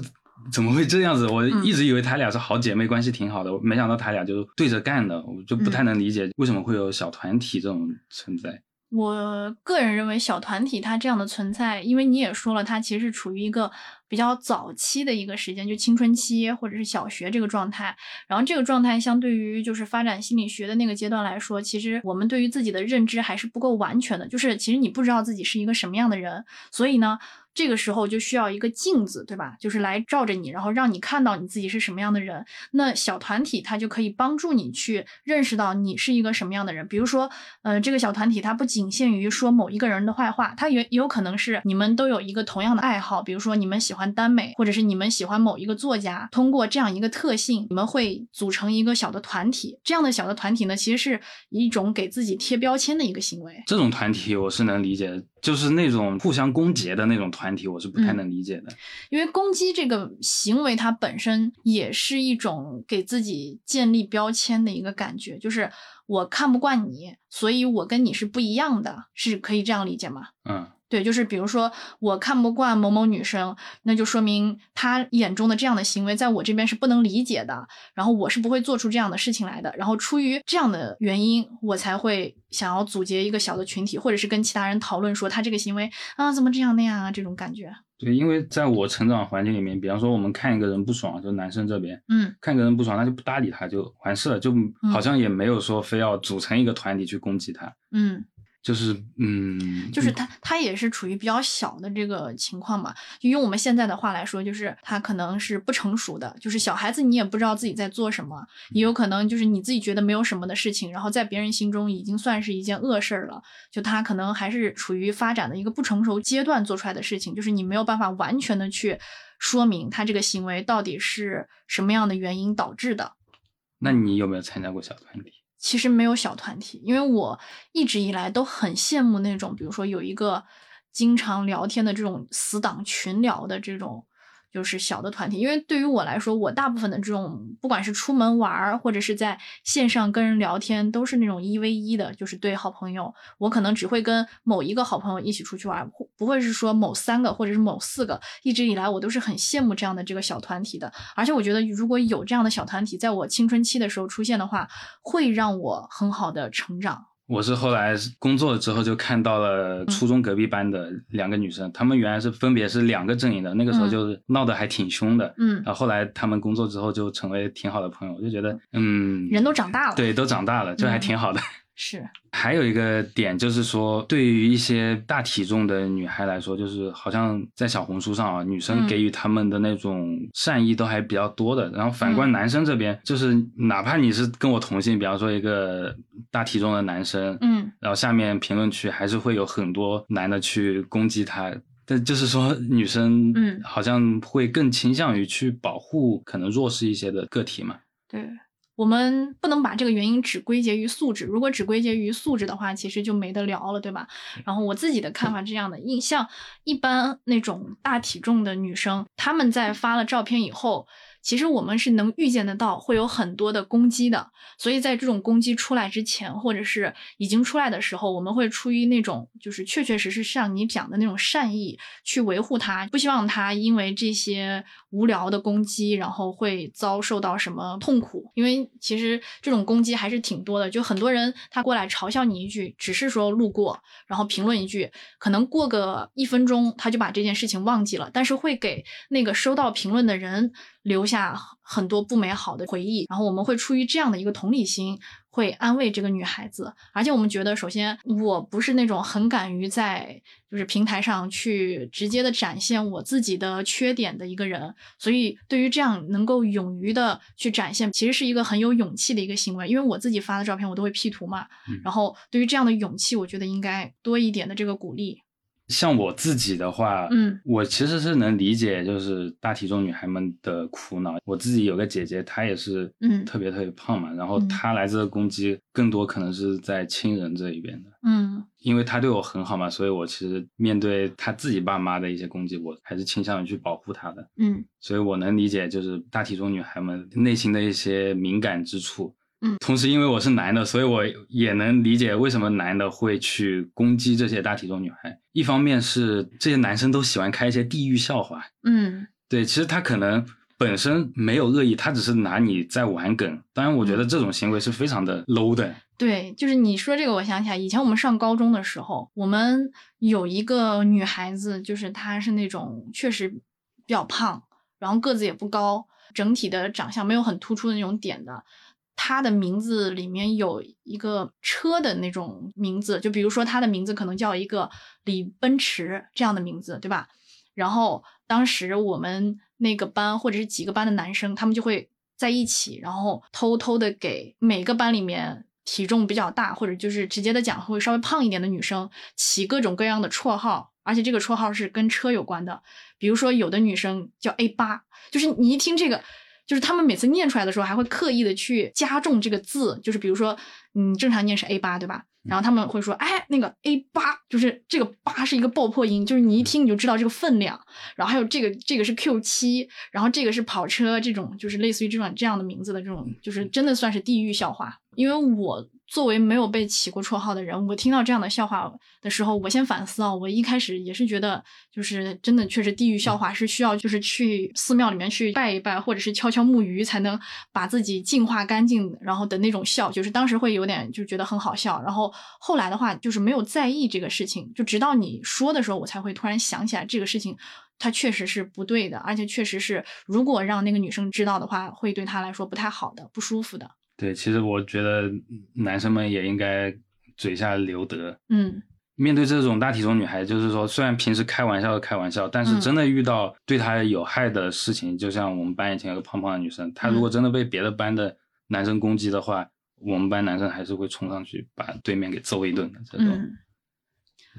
怎么会这样子？我一直以为他俩是好姐妹关系挺好的，没想到他俩就对着干的，我就不太能理解为什么会有小团体这种存在。我个人认为小团体它这样的存在，因为你也说了，它其实是处于一个比较早期的一个时间，就青春期或者是小学这个状态。然后这个状态相对于就是发展心理学的那个阶段来说，其实我们对于自己的认知还是不够完全的，就是其实你不知道自己是一个什么样的人，所以呢。这个时候就需要一个镜子，对吧？就是来照着你，然后让你看到你自己是什么样的人。那小团体它就可以帮助你去认识到你是一个什么样的人。比如说，呃，这个小团体它不仅限于说某一个人的坏话，它也有可能是你们都有一个同样的爱好，比如说你们喜欢耽美，或者是你们喜欢某一个作家。通过这样一个特性，你们会组成一个小的团体。这样的小的团体呢，其实是一种给自己贴标签的一个行为。这种团体我是能理解。就是那种互相攻讦的那种团体，我是不太能理解的。因为攻击这个行为，它本身也是一种给自己建立标签的一个感觉，就是我看不惯你，所以我跟你是不一样的，是可以这样理解吗？嗯。对，就是比如说我看不惯某某女生，那就说明她眼中的这样的行为在我这边是不能理解的，然后我是不会做出这样的事情来的。然后出于这样的原因，我才会想要组结一个小的群体，或者是跟其他人讨论说她这个行为啊怎么这样那样啊这种感觉。对，因为在我成长环境里面，比方说我们看一个人不爽，就男生这边，嗯，看一个人不爽，那就不搭理他就完事了，就好像也没有说非要组成一个团体去攻击他，嗯。就是嗯，就是他，他也是处于比较小的这个情况嘛。就用我们现在的话来说，就是他可能是不成熟的，就是小孩子，你也不知道自己在做什么，也有可能就是你自己觉得没有什么的事情，然后在别人心中已经算是一件恶事儿了。就他可能还是处于发展的一个不成熟阶段做出来的事情，就是你没有办法完全的去说明他这个行为到底是什么样的原因导致的。那你有没有参加过小团体？其实没有小团体，因为我一直以来都很羡慕那种，比如说有一个经常聊天的这种死党群聊的这种。就是小的团体，因为对于我来说，我大部分的这种，不管是出门玩儿，或者是在线上跟人聊天，都是那种一 v 一的，就是对好朋友，我可能只会跟某一个好朋友一起出去玩，不会是说某三个或者是某四个。一直以来，我都是很羡慕这样的这个小团体的，而且我觉得如果有这样的小团体，在我青春期的时候出现的话，会让我很好的成长。我是后来工作了之后就看到了初中隔壁班的两个女生，她们原来是分别是两个阵营的，那个时候就是闹得还挺凶的。嗯，然后后来她们工作之后就成为挺好的朋友，我就觉得，嗯，人都长大了，对，都长大了，就还挺好的。是，还有一个点就是说，对于一些大体重的女孩来说，就是好像在小红书上啊，女生嗯给予她们的那种善意都还比较多的。然后反观嗯男生这边，就是哪怕你是跟我同性，比方说一个大体重的男生，嗯然后下面评论区还是会有很多男的去攻击他。但就是说，女生嗯好像会更倾向于去保护可能弱势一些的个体嘛。对。我们不能把这个原因只归结于素质，如果只归结于素质的话，其实就没得聊了，对吧？然后我自己的看法是这样的，印象一般那种大体重的女生，她们在发了照片以后，其实我们是能预见得到会有很多的攻击的，所以在这种攻击出来之前，或者是已经出来的时候，我们会出于那种就是确确实实像你讲的那种善意去维护她，不希望她因为这些无聊的攻击，然后会遭受到什么痛苦。因为其实这种攻击还是挺多的，就很多人他过来嘲笑你一句，只是说路过，然后评论一句，可能过个一分钟他就把这件事情忘记了，但是会给那个收到评论的人留下很多不美好的回忆。然后我们会出于这样的一个同理心，会安慰这个女孩子。而且我们觉得，首先我不是那种很敢于在就是平台上去直接的展现我自己的缺点的一个人，所以对于这样能够勇于的去展现，其实是一个很有勇气的一个行为。因为我自己发的照片我都会 P 图嘛，嗯然后对于这样的勇气，我觉得应该多一点的这个鼓励。像我自己的话，嗯我其实是能理解，就是大体重女孩们的苦恼。我自己有个姐姐，她也是嗯特别特别胖嘛，然后嗯她来自的攻击更多可能是在亲人这一边的，嗯因为她对我很好嘛，所以我其实面对她自己爸妈的一些攻击，我还是倾向于去保护她的。嗯所以我能理解，就是大体重女孩们内心的一些敏感之处。嗯同时因为我是男的，所以我也能理解为什么男的会去攻击这些大体重女孩。一方面是这些男生都喜欢开一些地域笑话，嗯对，其实他可能本身没有恶意，他只是拿你在玩梗。当然，我觉得这种行为是非常的 low 的。对，就是你说这个，我想起来，以前我们上高中的时候，我们有一个女孩子，就是她是那种确实比较胖，然后个子也不高，整体的长相没有很突出的那种点的。他的名字里面有一个车的那种名字，就比如说他的名字可能叫一个李奔驰这样的名字，对吧？然后当时我们那个班或者是几个班的男生，他们就会在一起，然后偷偷的给每个班里面体重比较大，或者就是直接的讲会稍微胖一点的女生起各种各样的绰号，而且这个绰号是跟车有关的。比如说有的女生叫 A 八，就是你一听这个。就是他们每次念出来的时候，还会刻意的去加重这个字，就是比如说，嗯，正常念是 A 八，对吧？然后他们会说，哎，那个 A 八，就是这个八是一个爆破音，就是你一听你就知道这个分量。然后还有这个，这个是 Q 七，然后这个是跑车，这种就是类似于这种这样的名字的这种，就是真的算是地域笑话。因为我作为没有被起过绰号的人，我听到这样的笑话的时候，我先反思啊，我一开始也是觉得，就是真的确实地域笑话是需要就是去寺庙里面去拜一拜，或者是敲敲木鱼才能把自己净化干净，然后的那种笑，就是当时会有点就觉得很好笑，然后后来的话就是没有在意这个事情，就直到你说的时候，我才会突然想起来这个事情。它确实是不对的，而且确实是，如果让那个女生知道的话，会对她来说不太好的、不舒服的。对，其实我觉得男生们也应该嘴下留德。嗯面对这种大体重女孩，就是说，虽然平时开玩笑开玩笑，但是嗯真的遇到对她有害的事情，就像我们班以前有个胖胖的女生，她如果真的被别的班的男生攻击的话，我们班男生还是会冲上去把对面给揍一顿的。这种，嗯，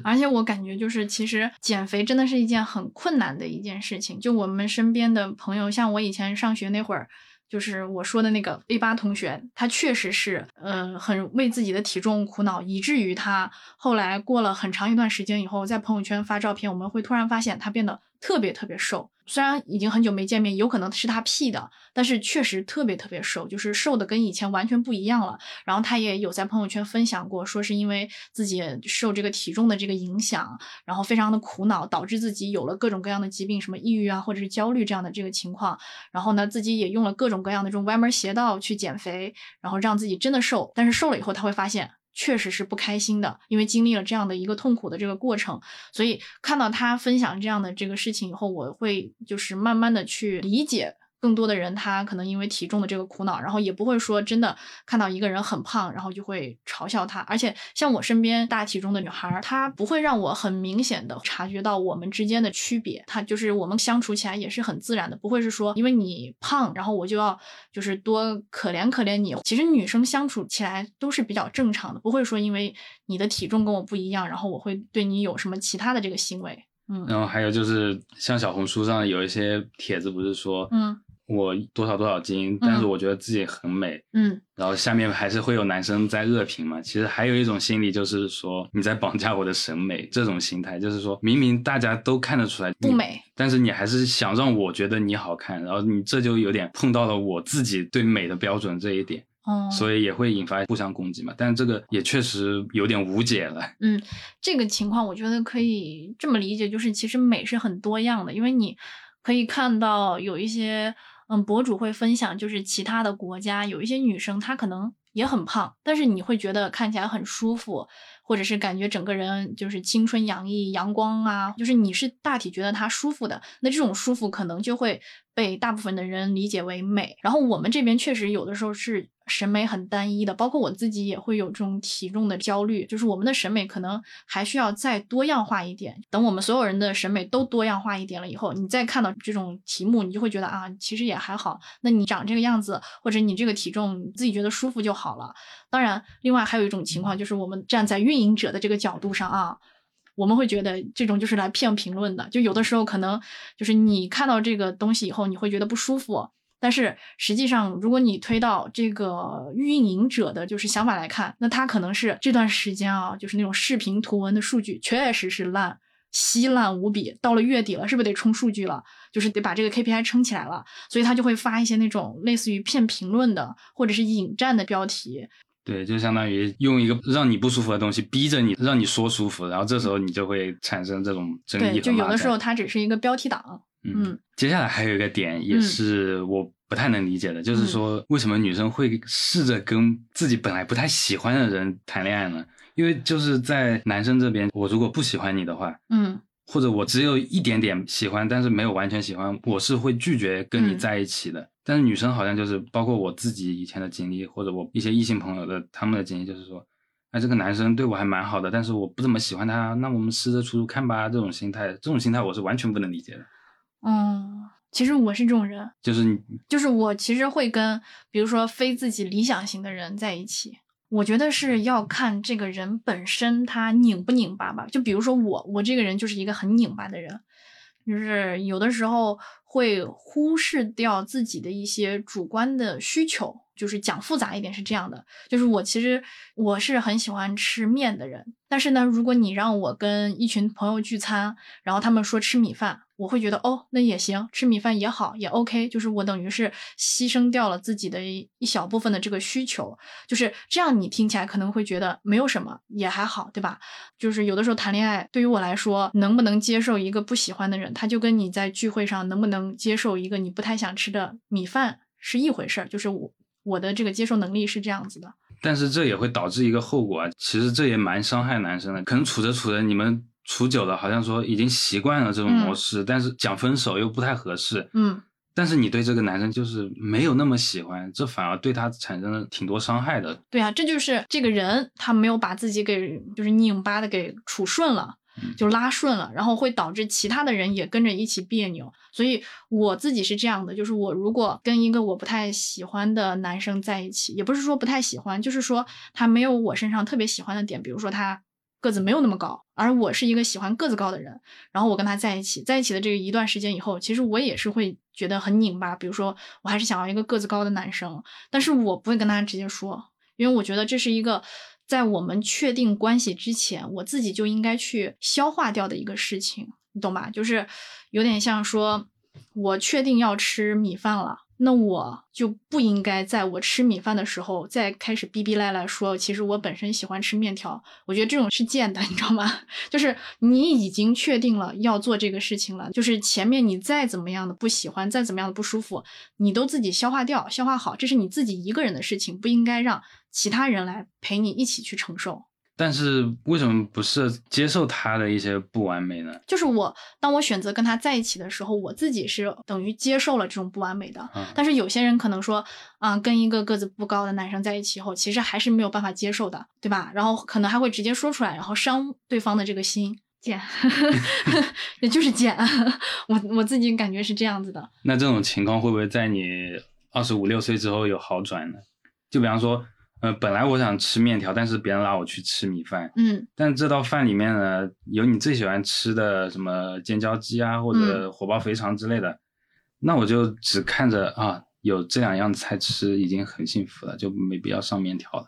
而且我感觉就是，其实减肥真的是一件很困难的一件事情。就我们身边的朋友，像我以前上学那会儿。就是我说的那个 A 八同学，他确实是，呃，很为自己的体重苦恼，以至于他后来过了很长一段时间以后，在朋友圈发照片，我们会突然发现他变得特别特别瘦。虽然已经很久没见面，有可能是他 P 的，但是确实特别特别瘦，就是瘦的跟以前完全不一样了。然后他也有在朋友圈分享过，说是因为自己受这个体重的这个影响，然后非常的苦恼，导致自己有了各种各样的疾病，什么抑郁啊，或者是焦虑这样的这个情况。然后呢，自己也用了各种各样的这种歪门邪道去减肥，然后让自己真的瘦。但是瘦了以后，他会发现。确实是不开心的，因为经历了这样的一个痛苦的这个过程，所以看到他分享这样的这个事情以后，我会就是慢慢的去理解，更多的人他可能因为体重的这个苦恼，然后也不会说真的看到一个人很胖，然后就会嘲笑他。而且像我身边大体重的女孩，她不会让我很明显的察觉到我们之间的区别。她就是我们相处起来也是很自然的，不会是说因为你胖，然后我就要就是多可怜可怜你。其实女生相处起来都是比较正常的，不会说因为你的体重跟我不一样，然后我会对你有什么其他的这个行为。嗯，然后还有就是像小红书上有一些帖子，不是说，嗯，我多少多少斤，但是我觉得自己很美，嗯，然后下面还是会有男生在恶评嘛。其实还有一种心理就是说你在绑架我的审美，这种心态就是说明明大家都看得出来不美，但是你还是想让我觉得你好看，然后你这就有点碰到了我自己对美的标准这一点。哦，所以也会引发互相攻击嘛，但这个也确实有点无解了。嗯，这个情况我觉得可以这么理解，就是其实美是很多样的，因为你可以看到有一些嗯博主会分享，就是其他的国家有一些女生她可能也很胖，但是你会觉得看起来很舒服，或者是感觉整个人就是青春洋溢、阳光啊，就是你是大体觉得她舒服的，那这种舒服可能就会被大部分的人理解为美。然后我们这边确实有的时候是。审美很单一的，包括我自己也会有这种体重的焦虑，就是我们的审美可能还需要再多样化一点。等我们所有人的审美都多样化一点了以后，你再看到这种题目，你就会觉得啊，其实也还好。那你长这个样子，或者你这个体重，你自己觉得舒服就好了。当然，另外还有一种情况，就是我们站在运营者的这个角度上啊，我们会觉得这种就是来骗评论的。就有的时候可能就是你看到这个东西以后，你会觉得不舒服。但是实际上，如果你推到这个运营者的就是想法来看，那他可能是这段时间啊，就是那种视频图文的数据确实是烂，稀烂无比。到了月底了，是不是得冲数据了？就是得把这个 KPI 撑起来了，所以他就会发一些那种类似于骗评论的或者是引战的标题。对，就相当于用一个让你不舒服的东西逼着你，让你说舒服，然后这时候你就会产生这种争议。对，就有的时候它只是一个标题党。嗯，接下来还有一个点也是我不太能理解的，就是说为什么女生会试着跟自己本来不太喜欢的人谈恋爱呢？因为就是在男生这边，我如果不喜欢你的话，嗯，或者我只有一点点喜欢，但是没有完全喜欢，我是会拒绝跟你在一起的。但是女生好像就是包括我自己以前的经历，或者我一些异性朋友的他们的经历，就是说，哎，这个男生对我还蛮好的，但是我不怎么喜欢他，那我们试着处处看吧。这种心态，这种心态我是完全不能理解的。嗯，其实我是这种人，就是你，就是我其实会跟，比如说非自己理想型的人在一起。我觉得是要看这个人本身他拧不拧巴吧。就比如说我，我这个人就是一个很拧巴的人，就是有的时候会忽视掉自己的一些主观的需求。就是讲复杂一点是这样的，就是我其实我是很喜欢吃面的人，但是呢，如果你让我跟一群朋友聚餐，然后他们说吃米饭，我会觉得哦，那也行，吃米饭也好，也 OK。就是我等于是牺牲掉了自己的一一小部分的这个需求，就是这样。你听起来可能会觉得没有什么，也还好，对吧？就是有的时候谈恋爱，对于我来说，能不能接受一个不喜欢的人，他就跟你在聚会上能不能接受一个你不太想吃的米饭是一回事儿。就是我。我的这个接受能力是这样子的，但是这也会导致一个后果啊。其实这也蛮伤害男生的。可能处着处着，你们处久了，好像说已经习惯了这种模式，但是讲分手又不太合适。嗯，但是你对这个男生就是没有那么喜欢，这反而对他产生了挺多伤害的。对啊，这就是这个人他没有把自己给就是拧巴的给处顺了。就拉顺了，然后会导致其他的人也跟着一起别扭。所以我自己是这样的，就是我如果跟一个我不太喜欢的男生在一起，也不是说不太喜欢，就是说他没有我身上特别喜欢的点，比如说他个子没有那么高，而我是一个喜欢个子高的人，然后我跟他在一起，在一起的这个一段时间以后，其实我也是会觉得很拧巴。比如说我还是想要一个个子高的男生，但是我不会跟他直接说，因为我觉得这是一个。在我们确定关系之前，我自己就应该去消化掉的一个事情，你懂吧？就是有点像说，我确定要吃米饭了。那我就不应该在我吃米饭的时候再开始逼逼赖赖说，其实我本身喜欢吃面条。我觉得这种是贱的，你知道吗？*laughs* 就是你已经确定了要做这个事情了，就是前面你再怎么样的不喜欢，再怎么样的不舒服，你都自己消化掉、消化好，这是你自己一个人的事情，不应该让其他人来陪你一起去承受。但是为什么不是接受他的一些不完美呢？就是我，当我选择跟他在一起的时候，我自己是等于接受了这种不完美的。嗯但是有些人可能说，啊、跟一个个子不高的男生在一起后，其实还是没有办法接受的，对吧？然后可能还会直接说出来，然后伤对方的这个心。贱 *laughs* *laughs* 也就是贱，*laughs* 我我自己感觉是这样子的。那这种情况会不会在你二十五六岁之后有好转呢？就比方说，呃，本来我想吃面条，但是别人拉我去吃米饭，嗯但这道饭里面呢，有你最喜欢吃的什么尖椒鸡啊，或者火爆肥肠之类的，那我就只看着啊，有这两样菜吃已经很幸福了，就没必要上面条了。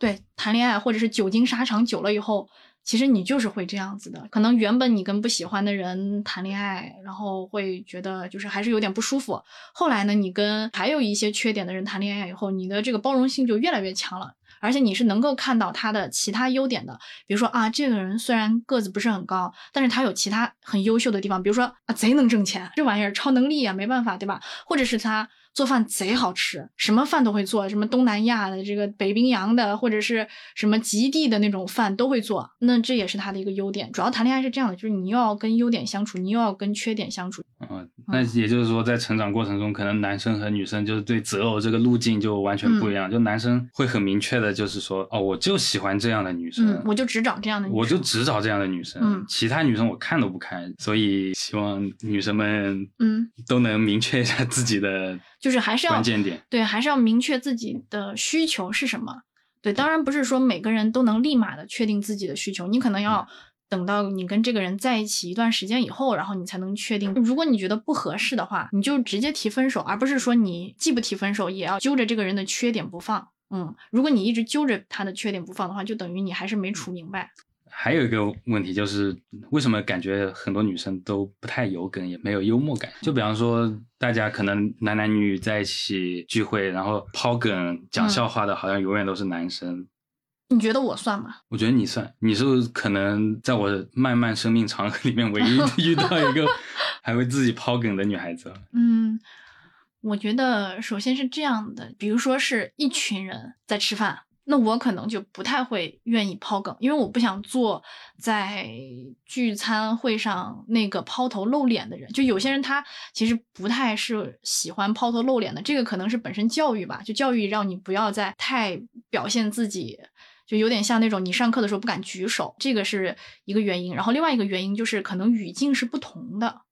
对，谈恋爱或者是久经沙场久了以后，其实你就是会这样子的。可能原本你跟不喜欢的人谈恋爱，然后会觉得就是还是有点不舒服。后来呢，你跟还有一些缺点的人谈恋爱以后，你的这个包容性就越来越强了。而且你是能够看到他的其他优点的，比如说啊，这个人虽然个子不是很高，但是他有其他很优秀的地方，比如说啊，贼能挣钱，这玩意儿超能力啊，没办法，对吧？或者是他做饭贼好吃，什么饭都会做，什么东南亚的、这个北冰洋的，或者是什么极地的那种饭都会做，那这也是他的一个优点。主要谈恋爱是这样的，就是你又要跟优点相处，你又要跟缺点相处。嗯，那也就是说，在成长过程中，可能男生和女生就是对择偶这个路径就完全不一样。就男生会很明确的，就是说，哦，我就喜欢这样的女生，嗯，我就只找这样的女生，我就只找这样的女生，嗯其他女生我看都不看。所以希望女生们，嗯，都能明确一下自己的就是还是要关键点。对，还是要明确自己的需求是什么。对，当然不是说每个人都能立马的确定自己的需求，你可能要等到你跟这个人在一起一段时间以后，然后你才能确定。如果你觉得不合适的话，你就直接提分手，而不是说你既不提分手，也要揪着这个人的缺点不放。嗯，如果你一直揪着他的缺点不放的话，就等于你还是没处明白。还有一个问题就是，为什么感觉很多女生都不太有梗，也没有幽默感？就比方说，大家可能男男女女在一起聚会，然后抛梗讲笑话的，好像永远都是男生。你觉得我算吗？我觉得你算，你是可能在我漫漫生命长河里面唯一 *laughs* 遇到一个还会自己抛梗的女孩子。嗯，我觉得首先是这样的，比如说是一群人在吃饭，那我可能就不太会愿意抛梗，因为我不想做在聚餐会上那个抛头露脸的人。就有些人他其实不太是喜欢抛头露脸的，这个可能是本身教育吧，就教育让你不要再太表现自己。就有点像那种你上课的时候不敢举手，这个是一个原因。然后另外一个原因就是可能语境是不同的，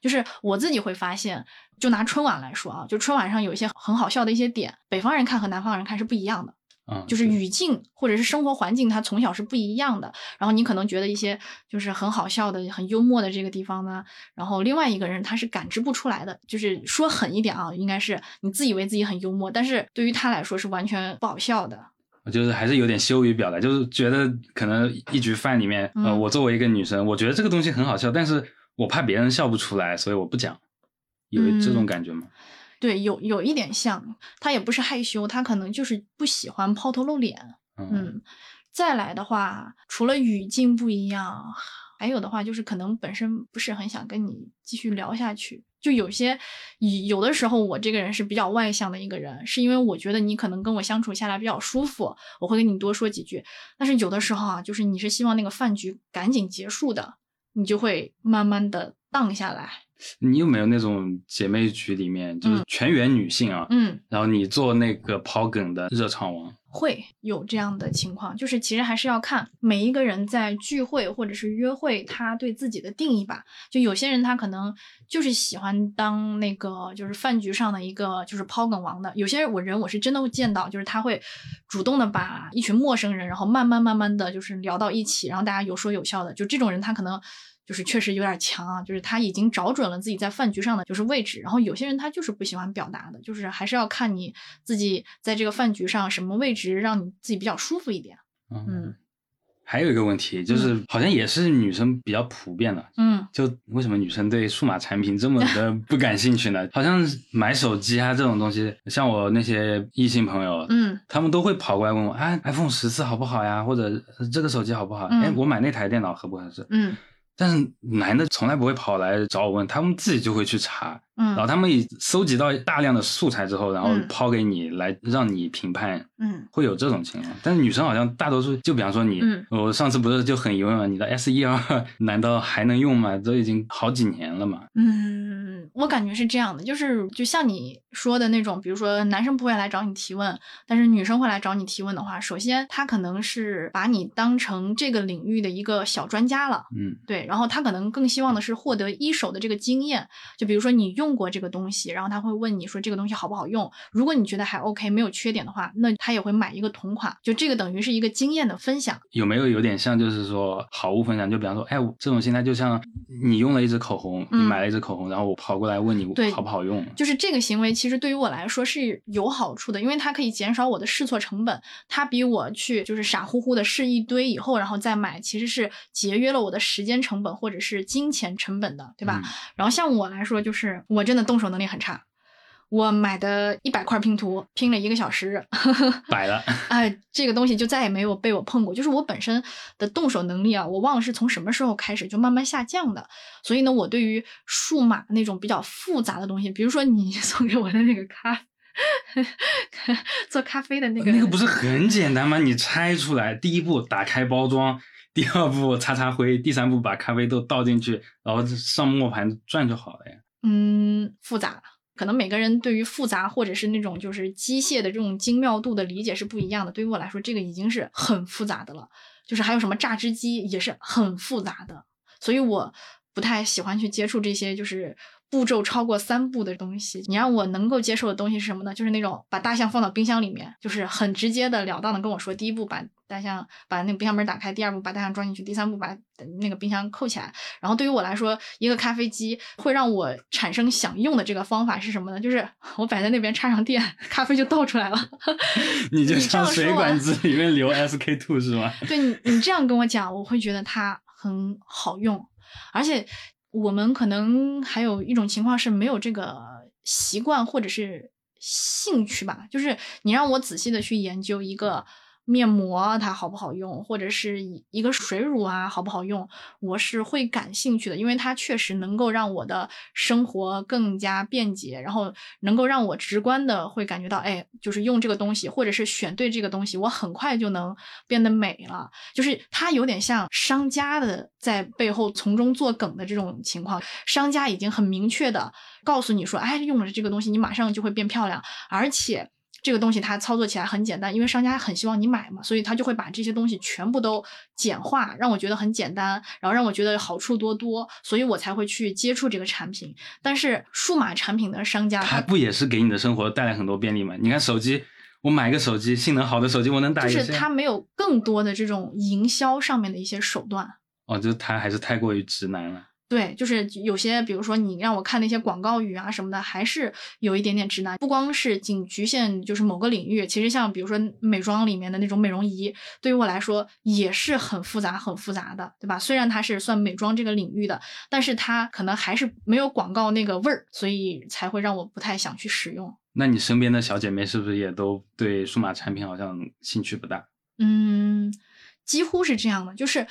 就是我自己会发现，就拿春晚来说啊，就春晚上有一些很好笑的一些点，北方人看和南方人看是不一样的。嗯，就是语境或者是生活环境，它从小是不一样的。然后你可能觉得一些就是很好笑的、很幽默的这个地方呢，然后另外一个人他是感知不出来的。就是说狠一点啊，应该是你自以为自己很幽默，但是对于他来说是完全不好笑的。就是还是有点羞于表达，就是觉得可能一局饭里面，呃，嗯我作为一个女生，我觉得这个东西很好笑，但是我怕别人笑不出来，所以我不讲，有这种嗯感觉吗？对，有有一点像，他也不是害羞，他可能就是不喜欢抛头露脸。嗯嗯，再来的话，除了语境不一样，还有的话就是可能本身不是很想跟你继续聊下去。就有些有的时候，我这个人是比较外向的一个人，是因为我觉得你可能跟我相处下来比较舒服，我会跟你多说几句。但是有的时候啊，就是你是希望那个饭局赶紧结束的，你就会慢慢的荡下来。你有没有那种姐妹局里面就是嗯全员女性啊，嗯，然后你做那个抛梗的热场王？会有这样的情况，就是其实还是要看每一个人在聚会或者是约会，他对自己的定义吧。就有些人他可能就是喜欢当那个就是饭局上的一个就是抛梗王的，有些人我人我是真的会见到，就是他会主动的把一群陌生人，然后慢慢慢慢的就是聊到一起，然后大家有说有笑的，就这种人他可能。就是确实有点强啊，就是他已经找准了自己在饭局上的就是位置，然后有些人他就是不喜欢表达的，就是还是要看你自己在这个饭局上什么位置让你自己比较舒服一点。嗯还有一个问题就是，好像也是女生比较普遍的，嗯就为什么女生对数码产品这么的 *laughs* 不感兴趣呢？好像买手机啊这种东西，像我那些异性朋友，嗯他们都会跑过来问我，啊，iPhone 十四好不好呀？或者呃这个手机好不好？嗯哎、我买那台电脑合不合适？嗯但是男的从来不会跑来找我问，他们自己就会去查，嗯，然后他们以搜集到大量的素材之后，然后嗯抛给你来让你评判，嗯会有这种情况。但是女生好像大多数，就比方说你，嗯我上次不是就很疑问嘛，你的 S E R *laughs* 难道还能用吗？都已经好几年了嘛。嗯，我感觉是这样的，就是就像你说的那种，比如说男生不会来找你提问，但是女生会来找你提问的话，首先他可能是把你当成这个领域的一个小专家了。嗯对，然后他可能更希望的是获得一手的这个经验，就比如说你用过这个东西，然后他会问你说这个东西好不好用，如果你觉得还 OK 没有缺点的话，那他也会买一个同款，就这个等于是一个经验的分享。有没有有点像，就是说好物分享？就比方说，哎，我这种心态就像你用了一支口红，你嗯买了一支口红，然后我跑过来问你对好不好用。就是这个行为，其实对于我来说是有好处的，因为它可以减少我的试错成本。它比我去就是傻乎乎的试一堆以后，然后再买，其实是节约了我的时间成本或者是金钱成本的，对吧？嗯然后像我来说，就是我真的动手能力很差。我买的一百块拼图拼了一个小时，摆了，*laughs* 哎，这个东西就再也没有被我碰过。就是我本身的动手能力啊，我忘了是从什么时候开始就慢慢下降的。所以呢，我对于数码那种比较复杂的东西，比如说你 *laughs* 送给我的那个咖，做咖啡的那个，那个不是很简单吗？你拆出来，第一步打开包装，第二步擦擦灰，第三步把咖啡豆倒进去，然后上磨盘转就好了呀。嗯，复杂。可能每个人对于复杂或者是那种就是机械的这种精妙度的理解是不一样的。对于我来说，这个已经是很复杂的了。就是还有什么榨汁机也是很复杂的，所以我不太喜欢去接触这些就是步骤超过三步的东西。你让我能够接受的东西是什么呢？就是那种把大象放到冰箱里面，就是很直接的了当的跟我说，第一步把大象把那个冰箱门打开，第二步把大象装进去，第三步把那个冰箱扣起来。然后对于我来说，一个咖啡机会让我产生想用的这个方法是什么呢？就是 *laughs* 我摆在那边插上电，咖啡就倒出来了。*laughs* 你就像水管子里面流 SK two 是吗？对你，你这样跟我讲，我会觉得它很好用，而且我们可能还有一种情况是没有这个习惯或者是兴趣吧，就是你让我仔细的去研究一个。面膜它好不好用，或者是一个水乳啊好不好用，我是会感兴趣的，因为它确实能够让我的生活更加便捷，然后能够让我直观的会感觉到，哎，就是用这个东西，或者是选对这个东西，我很快就能变得美了。就是它有点像商家的在背后从中作梗的这种情况，商家已经很明确的告诉你说，哎，用了这个东西，你马上就会变漂亮，而且。这个东西它操作起来很简单，因为商家很希望你买嘛，所以他就会把这些东西全部都简化，让我觉得很简单，然后让我觉得好处多多，所以我才会去接触这个产品。但是数码产品的商家，它不也是给你的生活带来很多便利吗？你看手机，我买个手机，性能好的手机，我能打。就是它没有更多的这种营销上面的一些手段。哦，就是它还是太过于直男了。对，就是有些，比如说你让我看那些广告语啊什么的，还是有一点点直男。不光是仅局限就是某个领域，其实像比如说美妆里面的那种美容仪，对于我来说也是很复杂、很复杂的，对吧？虽然它是算美妆这个领域的，但是它可能还是没有广告那个味儿，所以才会让我不太想去使用。那你身边的小姐妹是不是也都对数码产品好像兴趣不大？嗯，几乎是这样的，就是。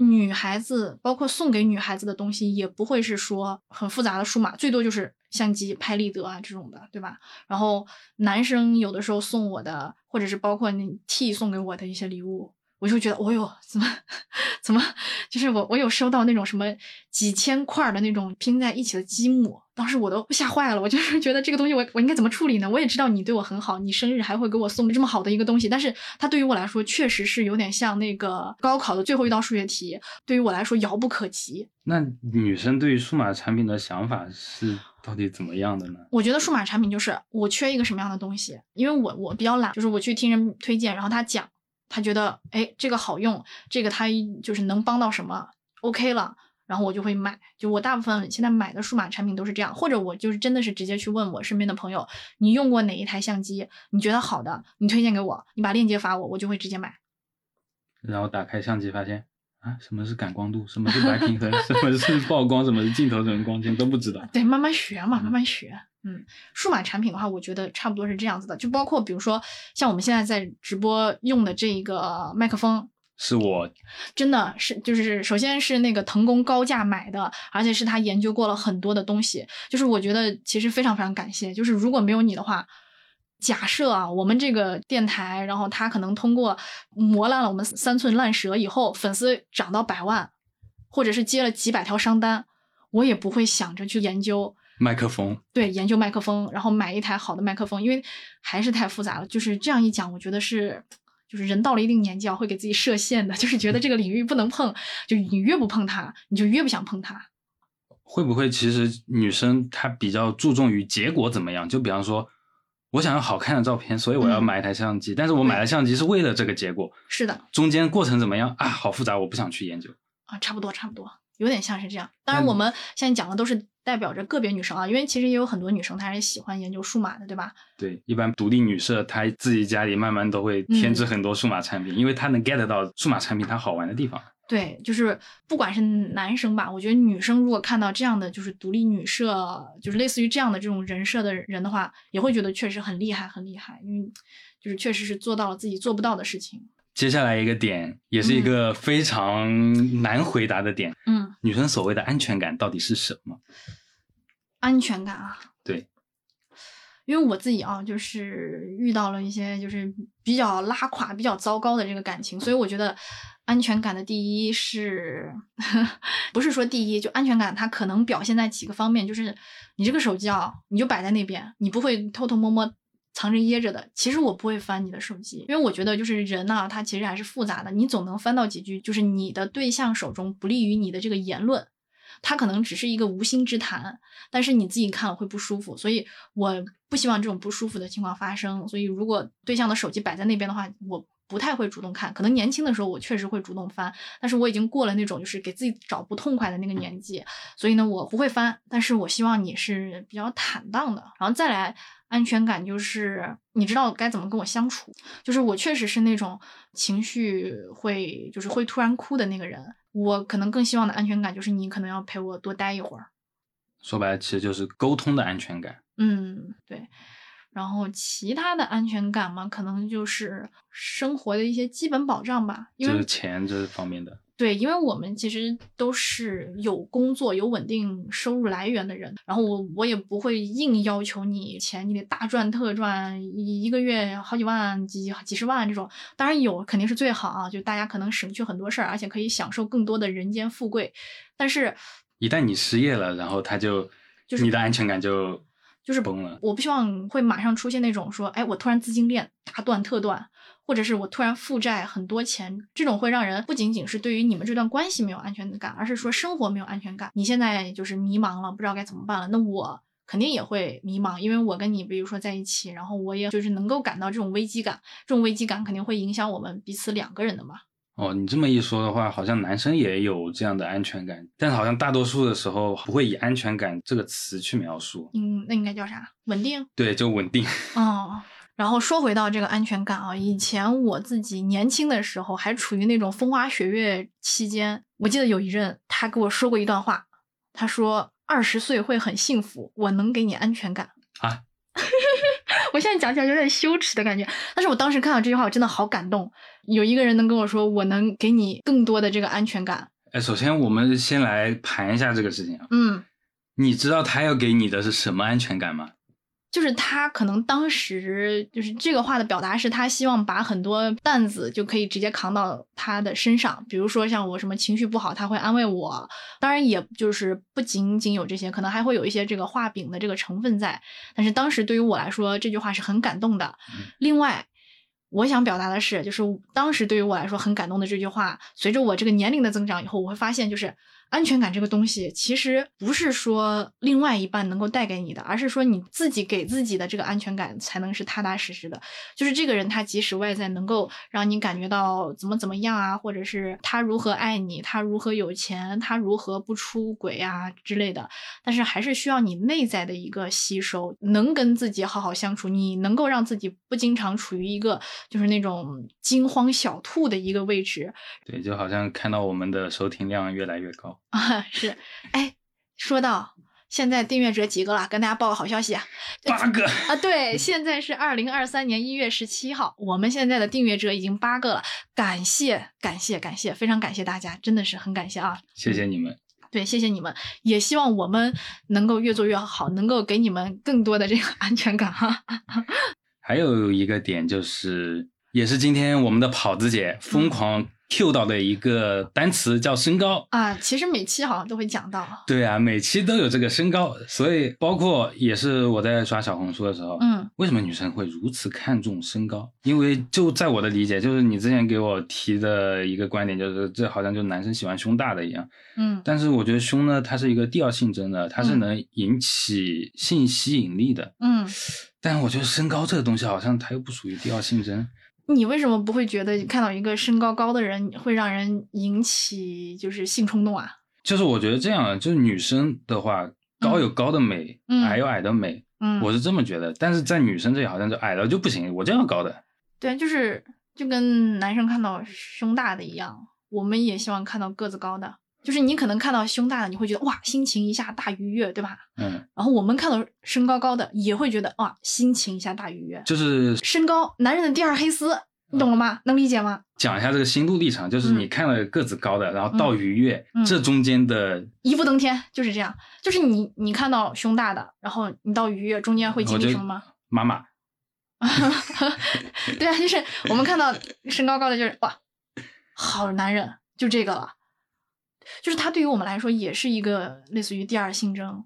女孩子包括送给女孩子的东西，也不会是说很复杂的数码，最多就是相机、拍立得啊这种的，对吧？然后男生有的时候送我的，或者是包括你 T 送给我的一些礼物，我就觉得，哦哟，怎么怎么，就是我我有收到那种什么几千块的那种拼在一起的积木，当时我都吓坏了，我就是觉得这个东西我我应该怎么处理呢？我也知道你对我很好，你生日还会给我送这么好的一个东西，但是它对于我来说确实是有点像那个高考的最后一道数学题，对于我来说遥不可及。那女生对于数码产品的想法是到底怎么样的呢？我觉得数码产品就是我缺一个什么样的东西，因为我我比较懒，就是我去听人推荐，然后他讲，他觉得哎这个好用，这个他就是能帮到什么，OK 了。然后我就会买，就我大部分现在买的数码产品都是这样，或者我就是真的是直接去问我身边的朋友，你用过哪一台相机？你觉得好的，你推荐给我，你把链接发我，我就会直接买。然后打开相机发现啊，什么是感光度，什么是白平衡，*laughs* 什么是曝光，什么是镜头，什么光圈都不知道。对，慢慢学嘛，慢慢学。嗯，数码产品的话，我觉得差不多是这样子的，就包括比如说像我们现在在直播用的这一个麦克风。是我真的是，就是首先是那个腾工高价买的，而且是他研究过了很多的东西，就是我觉得其实非常非常感谢。就是如果没有你的话，假设啊，我们这个电台，然后他可能通过磨烂了我们三寸烂舌以后，粉丝涨到百万，或者是接了几百条商单，我也不会想着去研究麦克风，对，研究麦克风，然后买一台好的麦克风，因为还是太复杂了。就是这样一讲，我觉得是，就是人到了一定年纪啊，会给自己设限的，就是觉得这个领域不能碰，就你越不碰它，你就越不想碰它。会不会其实女生她比较注重于结果怎么样？就比方说。我想要好看的照片，所以我要买一台相机。但是我买了相机是为了这个结果。是的。中间过程怎么样啊？好复杂，我不想去研究。啊，差不多，差不多，有点像是这样。当然，我们现在讲的都是代表着个别女生啊，因为其实也有很多女生她是喜欢研究数码的，对吧？对，一般独立女社她自己家里慢慢都会添置很多数码产品，因为她能 get 到数码产品它好玩的地方。对，就是不管是男生吧，我觉得女生如果看到这样的就是独立女社，就是类似于这样的这种人设的人的话，也会觉得确实很厉害，很厉害，因为就是确实是做到了自己做不到的事情。接下来一个点，也是一个非常难回答的点，嗯，女生所谓的安全感到底是什么？安全感啊，对，因为我自己啊，就是遇到了一些就是比较拉垮、比较糟糕的这个感情，所以我觉得。安全感的第一是，*laughs* 不是说第一就安全感，它可能表现在几个方面，就是你这个手机啊，你就摆在那边，你不会偷偷摸摸藏着掖着的。其实我不会翻你的手机，因为我觉得就是人呐，他其实还是复杂的，你总能翻到几句，就是你的对象手中不利于你的这个言论，他可能只是一个无心之谈，但是你自己看了会不舒服，所以我不希望这种不舒服的情况发生。所以如果对象的手机摆在那边的话，我。不太会主动看，可能年轻的时候我确实会主动翻，但是我已经过了那种就是给自己找不痛快的那个年纪，所以呢我不会翻。但是我希望你是比较坦荡的，然后再来安全感就是你知道该怎么跟我相处，就是我确实是那种情绪会就是会突然哭的那个人，我可能更希望的安全感就是你可能要陪我多待一会儿。说白了，其实就是沟通的安全感。嗯，对。然后其他的安全感嘛，可能就是生活的一些基本保障吧，就是钱这方面的。对，因为我们其实都是有工作、有稳定收入来源的人，然后我我也不会硬要求你钱，你得大赚特赚，一一个月好几万、几几十万这种。当然有肯定是最好啊，就大家可能省去很多事儿，而且可以享受更多的人间富贵。但是，一旦你失业了，然后他就就是你的安全感就。就是崩了，我不希望会马上出现那种说，哎，我突然资金链大断特断，或者是我突然负债很多钱，这种会让人不仅仅是对于你们这段关系没有安全感，而是说生活没有安全感。你现在就是迷茫了，不知道该怎么办了，那我肯定也会迷茫，因为我跟你比如说在一起，然后我也就是能够感到这种危机感，这种危机感肯定会影响我们彼此两个人的嘛。哦，你这么一说的话，好像男生也有这样的安全感，但是好像大多数的时候不会以安全感这个词去描述。嗯，那应该叫啥？稳定？对，就稳定。哦，然后说回到这个安全感啊，以前我自己年轻的时候还处于那种风花雪月期间，我记得有一任他跟我说过一段话，他说二十岁会很幸福，我能给你安全感啊。*laughs* 我现在讲起来有点羞耻的感觉，但是我当时看到这句话，我真的好感动。有一个人能跟我说，我能给你更多的这个安全感。哎，首先我们先来盘一下这个事情啊。嗯，你知道他要给你的是什么安全感吗？就是他可能当时就是这个话的表达是他希望把很多担子就可以直接扛到他的身上，比如说像我什么情绪不好，他会安慰我。当然，也就是不仅仅有这些，可能还会有一些这个画饼的这个成分在。但是当时对于我来说，这句话是很感动的。另外，我想表达的是，就是当时对于我来说很感动的这句话，随着我这个年龄的增长以后，我会发现就是。安全感这个东西，其实不是说另外一半能够带给你的，而是说你自己给自己的这个安全感才能是踏踏实实的。就是这个人，他即使外在能够让你感觉到怎么怎么样啊，或者是他如何爱你，他如何有钱，他如何不出轨啊之类的，但是还是需要你内在的一个吸收，能跟自己好好相处，你能够让自己不经常处于一个就是那种惊慌小兔的一个位置。对，就好像看到我们的收听量越来越高。*laughs* 啊，是，哎，说到现在订阅者几个了？跟大家报个好消息啊！八个 *laughs* 啊，对，现在是二零二三年一月十七号，我们现在的订阅者已经八个了，感谢感谢感谢，非常感谢大家，真的是很感谢啊！谢谢你们。对，谢谢你们，也希望我们能够越做越好，能够给你们更多的这个 *laughs* 安全感哈。还有一个点就是，也是今天我们的跑子姐疯狂。Q 到的一个单词叫身高啊，其实每期好像都会讲到。对啊，每期都有这个身高，所以包括也是我在刷小红书的时候，嗯，为什么女生会如此看重身高？因为就在我的理解，就是你之前给我提的一个观点，就是这好像就男生喜欢胸大的一样，嗯，但是我觉得胸呢，它是一个第二性征的，它是能引起性吸引力的，嗯，但我觉得身高这个东西好像它又不属于第二性征。你为什么不会觉得看到一个身高高的人会让人引起就是性冲动啊？就是我觉得这样，就是女生的话，高有高的美，矮有矮的美，嗯，我是这么觉得。但是在女生这里，好像就矮了就不行，我就要高的。对，就是就跟男生看到胸大的一样，我们也希望看到个子高的。就是你可能看到胸大的，你会觉得哇，心情一下大愉悦，对吧？嗯。然后我们看到身高高的，也会觉得哇，心情一下大愉悦。就是身高，男人的第二黑丝，你懂了吗？能理解吗？讲一下这个心路历程，就是你看了个子高的，然后到愉悦，这中间的一步登天就是这样。就是你你看到胸大的，然后你到愉悦，中间会经历什么吗？妈妈。*laughs* 对啊，就是我们看到身高高的，就是哇，好男人，就这个了。就是他对于我们来说也是一个类似于第二性征，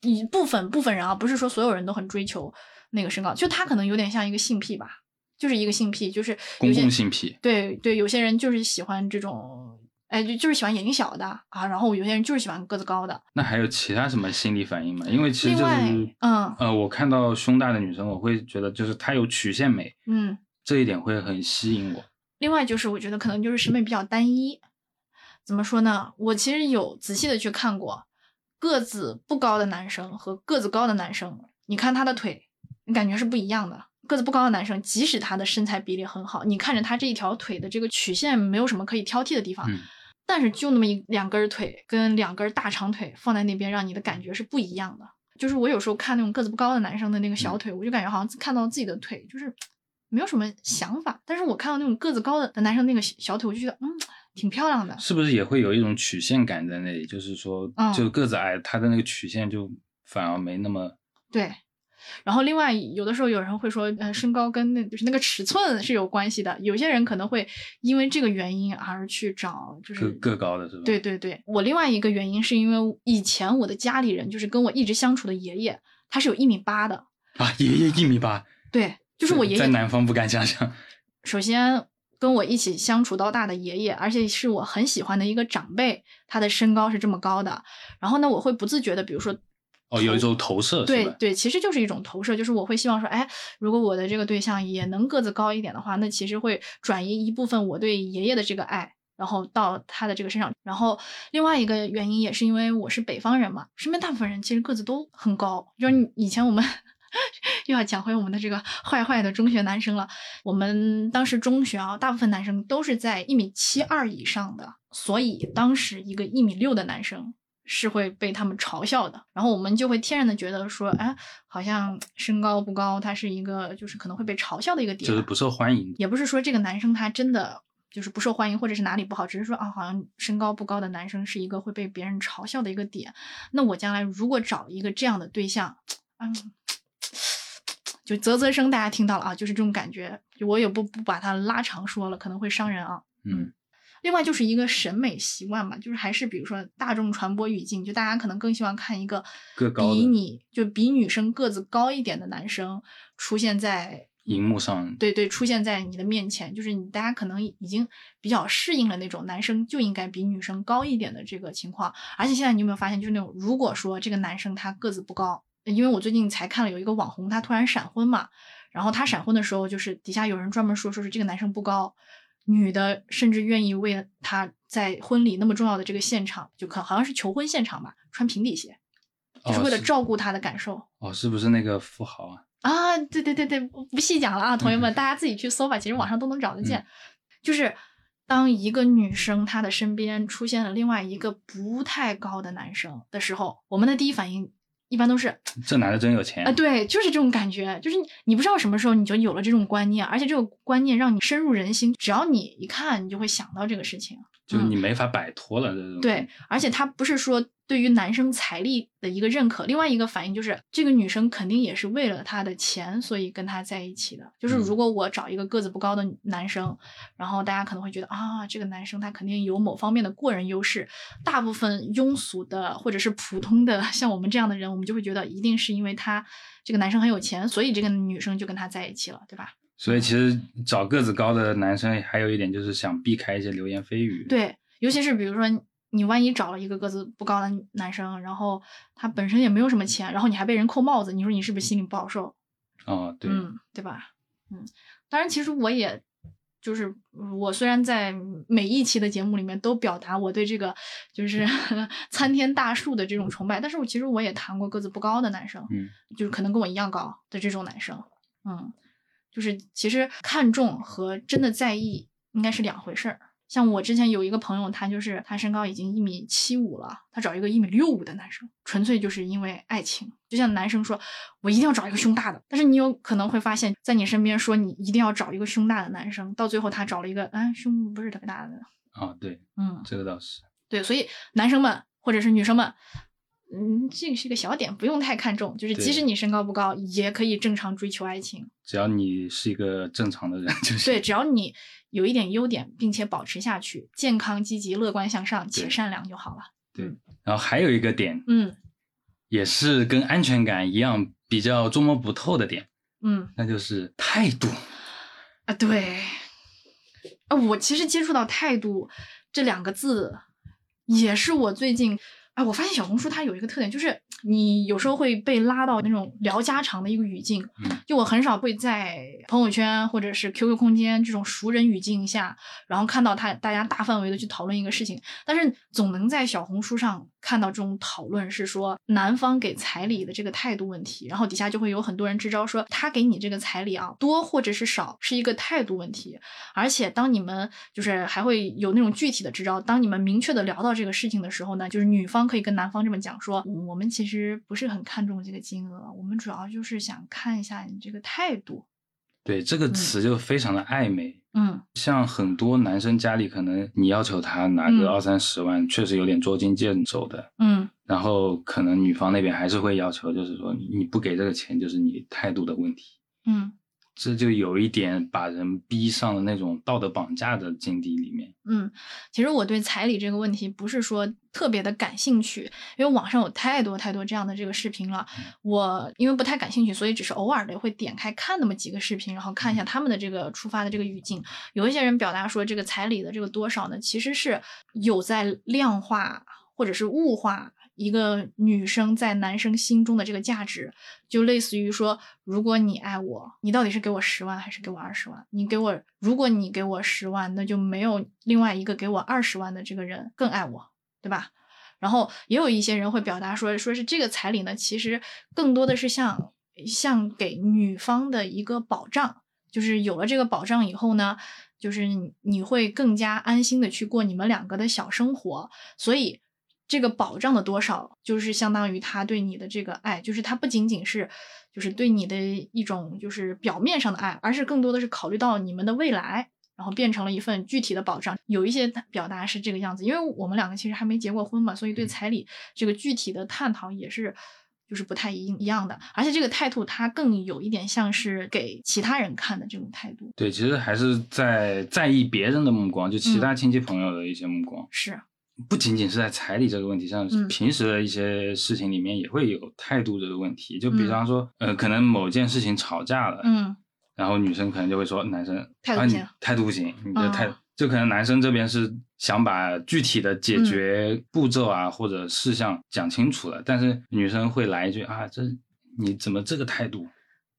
一部分部分人啊，不是说所有人都很追求那个身高，就他可能有点像一个性癖吧，就是一个性癖，就是公共性癖。对对，有些人就是喜欢这种，哎，就就是喜欢眼睛小的啊，然后有些人就是喜欢个子高的。那还有其他什么心理反应吗？因为其实就是嗯呃，我看到胸大的女生，我会觉得就是她有曲线美，嗯，这一点会很吸引我。另外就是我觉得可能就是审美比较单一。怎么说呢？我其实有仔细的去看过，个子不高的男生和个子高的男生，你看他的腿，你感觉是不一样的。个子不高的男生，即使他的身材比例很好，你看着他这一条腿的这个曲线，没有什么可以挑剔的地方。嗯。但是就那么一两根腿，跟两根大长腿放在那边，让你的感觉是不一样的。就是我有时候看那种个子不高的男生的那个小腿，我就感觉好像看到自己的腿，就是没有什么想法。但是我看到那种个子高的的男生那个小腿，我就觉得嗯。挺漂亮的，是不是也会有一种曲线感在那里？就是说，就个子矮，他的那个曲线就反而没那么对。然后另外有的时候有人会说，呃，身高跟那就是那个尺寸是有关系的。有些人可能会因为这个原因而去找，就是个高的是吧？对对对，我另外一个原因是因为以前我的家里人就是跟我一直相处的爷爷，他是有一米八的啊，爷爷一米八，对，就是我爷爷在南方不敢想象。首先。跟我一起相处到大的爷爷，而且是我很喜欢的一个长辈，他的身高是这么高的。然后呢，我会不自觉的，比如说，哦，有一种投射，对对，其实就是一种投射，就是我会希望说，哎，如果我的这个对象也能个子高一点的话，那其实会转移一部分我对爷爷的这个爱，然后到他的这个身上。然后另外一个原因也是因为我是北方人嘛，身边大部分人其实个子都很高，就是以前我们。*laughs* 又要讲回我们的这个坏坏的中学男生了。我们当时中学啊，大部分男生都是在一米七二以上的，所以当时一个一米六的男生是会被他们嘲笑的。然后我们就会天然的觉得说，哎，好像身高不高，他是一个就是可能会被嘲笑的一个点，就是不受欢迎。也不是说这个男生他真的就是不受欢迎，或者是哪里不好，只是说啊，好像身高不高的男生是一个会被别人嘲笑的一个点。那我将来如果找一个这样的对象，*tsk* 嗯。就啧啧声，大家听到了啊，就是这种感觉。我也不不把它拉长说了，可能会伤人啊。嗯。另外就是一个审美习惯嘛，就是还是比如说大众传播语境，就大家可能更希望看一个比你就比女生个子高一点的男生出现在荧幕上。对对，出现在你的面前，就是你大家可能已经比较适应了那种男生就应该比女生高一点的这个情况。而且现在你有没有发现，就是那种如果说这个男生他个子不高。因为我最近才看了有一个网红，他突然闪婚嘛，然后他闪婚的时候，就是底下有人专门说，说是这个男生不高，女的甚至愿意为他在婚礼那么重要的这个现场，就可好像是求婚现场吧，穿平底鞋，就是为了照顾他的感受。哦，是不是那个富豪啊？啊，对对对对，不细讲了啊，同学们，*laughs* 大家自己去搜吧，其实网上都能找得见。就是当一个女生她的身边出现了另外一个不太高的男生的时候，我们的第一反应。一般都是这男的真有钱啊，对，就是这种感觉，就是你不知道什么时候你就有了这种观念，而且这个观念让你深入人心，只要你一看，你就会想到这个事情。就是你没法摆脱了。对，而且他不是说对于男生财力的一个认可，另外一个反应就是这个女生肯定也是为了他的钱，所以跟他在一起的。就是如果我找一个个子不高的男生，然后大家可能会觉得啊，这个男生他肯定有某方面的过人优势。大部分庸俗的或者是普通的 *laughs* 像我们这样的人，我们就会觉得一定是因为他这个男生很有钱，所以这个女生就跟他在一起了，对吧？所以其实找个子高的男生还有一点就是想避开一些流言蜚语。对，尤其是比如说你万一找了一个个子不高的男生，然后他本身也没有什么钱，然后你还被人扣帽子，你说你是不是心里不好受？哦，对，嗯，对吧？嗯，当然，其实我也就是我虽然在每一期的节目里面都表达我对这个就是 *laughs* 参天大树的这种崇拜，但是我其实我也谈过个子不高的男生，嗯，就是可能跟我一样高的这种男生，嗯。就是其实看重和真的在意应该是两回事儿。像我之前有一个朋友，他就是他身高已经一米七五了，他找一个一米六五的男生，纯粹就是因为爱情。就像男生说，我一定要找一个胸大的，但是你有可能会发现，在你身边说你一定要找一个胸大的男生，到最后他找了一个，嗯，胸不是特别大的。啊，对，嗯，这个倒是对，所以男生们或者是女生们。嗯，这个是个小点，不用太看重。就是即使你身高不高，也可以正常追求爱情。只要你是一个正常的人，就是对。只要你有一点优点，并且保持下去，健康、积极、乐观向上且善良就好了。对。然后还有一个点，嗯，也是跟安全感一样比较捉摸不透的点，嗯，那就是态度。啊，对。啊，我其实接触到“态度”这两个字，也是我最近。哎，我发现小红书它有一个特点，就是你有时候会被拉到那种聊家常的一个语境。就我很少会在朋友圈或者是 QQ 空间这种熟人语境下，然后看到他大家大范围的去讨论一个事情，但是总能在小红书上看到这种讨论，是说男方给彩礼的这个态度问题，然后底下就会有很多人支招说他给你这个彩礼啊，多或者是少是一个态度问题。而且当你们就是还会有那种具体的支招，当你们明确的聊到这个事情的时候呢，就是女方。可以跟男方这么讲说，我们其实不是很看重这个金额，我们主要就是想看一下你这个态度。对这个词就非常的暧昧，嗯，像很多男生家里可能你要求他拿个二三十万，确实有点捉襟见肘的，嗯，然后可能女方那边还是会要求，就是说你不给这个钱，就是你态度的问题，嗯。这就有一点把人逼上了那种道德绑架的境地里面。嗯，其实我对彩礼这个问题不是说特别的感兴趣，因为网上有太多太多这样的这个视频了。我因为不太感兴趣，所以只是偶尔的会点开看那么几个视频，然后看一下他们的这个出发的这个语境。有一些人表达说，这个彩礼的这个多少呢，其实是有在量化或者是物化。一个女生在男生心中的这个价值，就类似于说，如果你爱我，你到底是给我十万还是给我二十万？你给我，如果你给我十万，那就没有另外一个给我二十万的这个人更爱我，对吧？然后也有一些人会表达说，说是这个彩礼呢，其实更多的是像像给女方的一个保障，就是有了这个保障以后呢，就是你会更加安心的去过你们两个的小生活，所以。这个保障的多少，就是相当于他对你的这个爱，就是他不仅仅是，就是对你的一种就是表面上的爱，而是更多的是考虑到你们的未来，然后变成了一份具体的保障。有一些表达是这个样子，因为我们两个其实还没结过婚嘛，所以对彩礼这个具体的探讨也是就是不太一一样的。而且这个态度，它更有一点像是给其他人看的这种态度。对，其实还是在在意别人的目光，就其他亲戚朋友的一些目光。是。不仅仅是在彩礼这个问题上，平时的一些事情里面也会有态度这个问题。就比方说，呃，可能某件事情吵架了，嗯，然后女生可能就会说，男生态度不行，态度不行，你的态，就可能男生这边是想把具体的解决步骤啊或者事项讲清楚了，但是女生会来一句啊，这你怎么这个态度，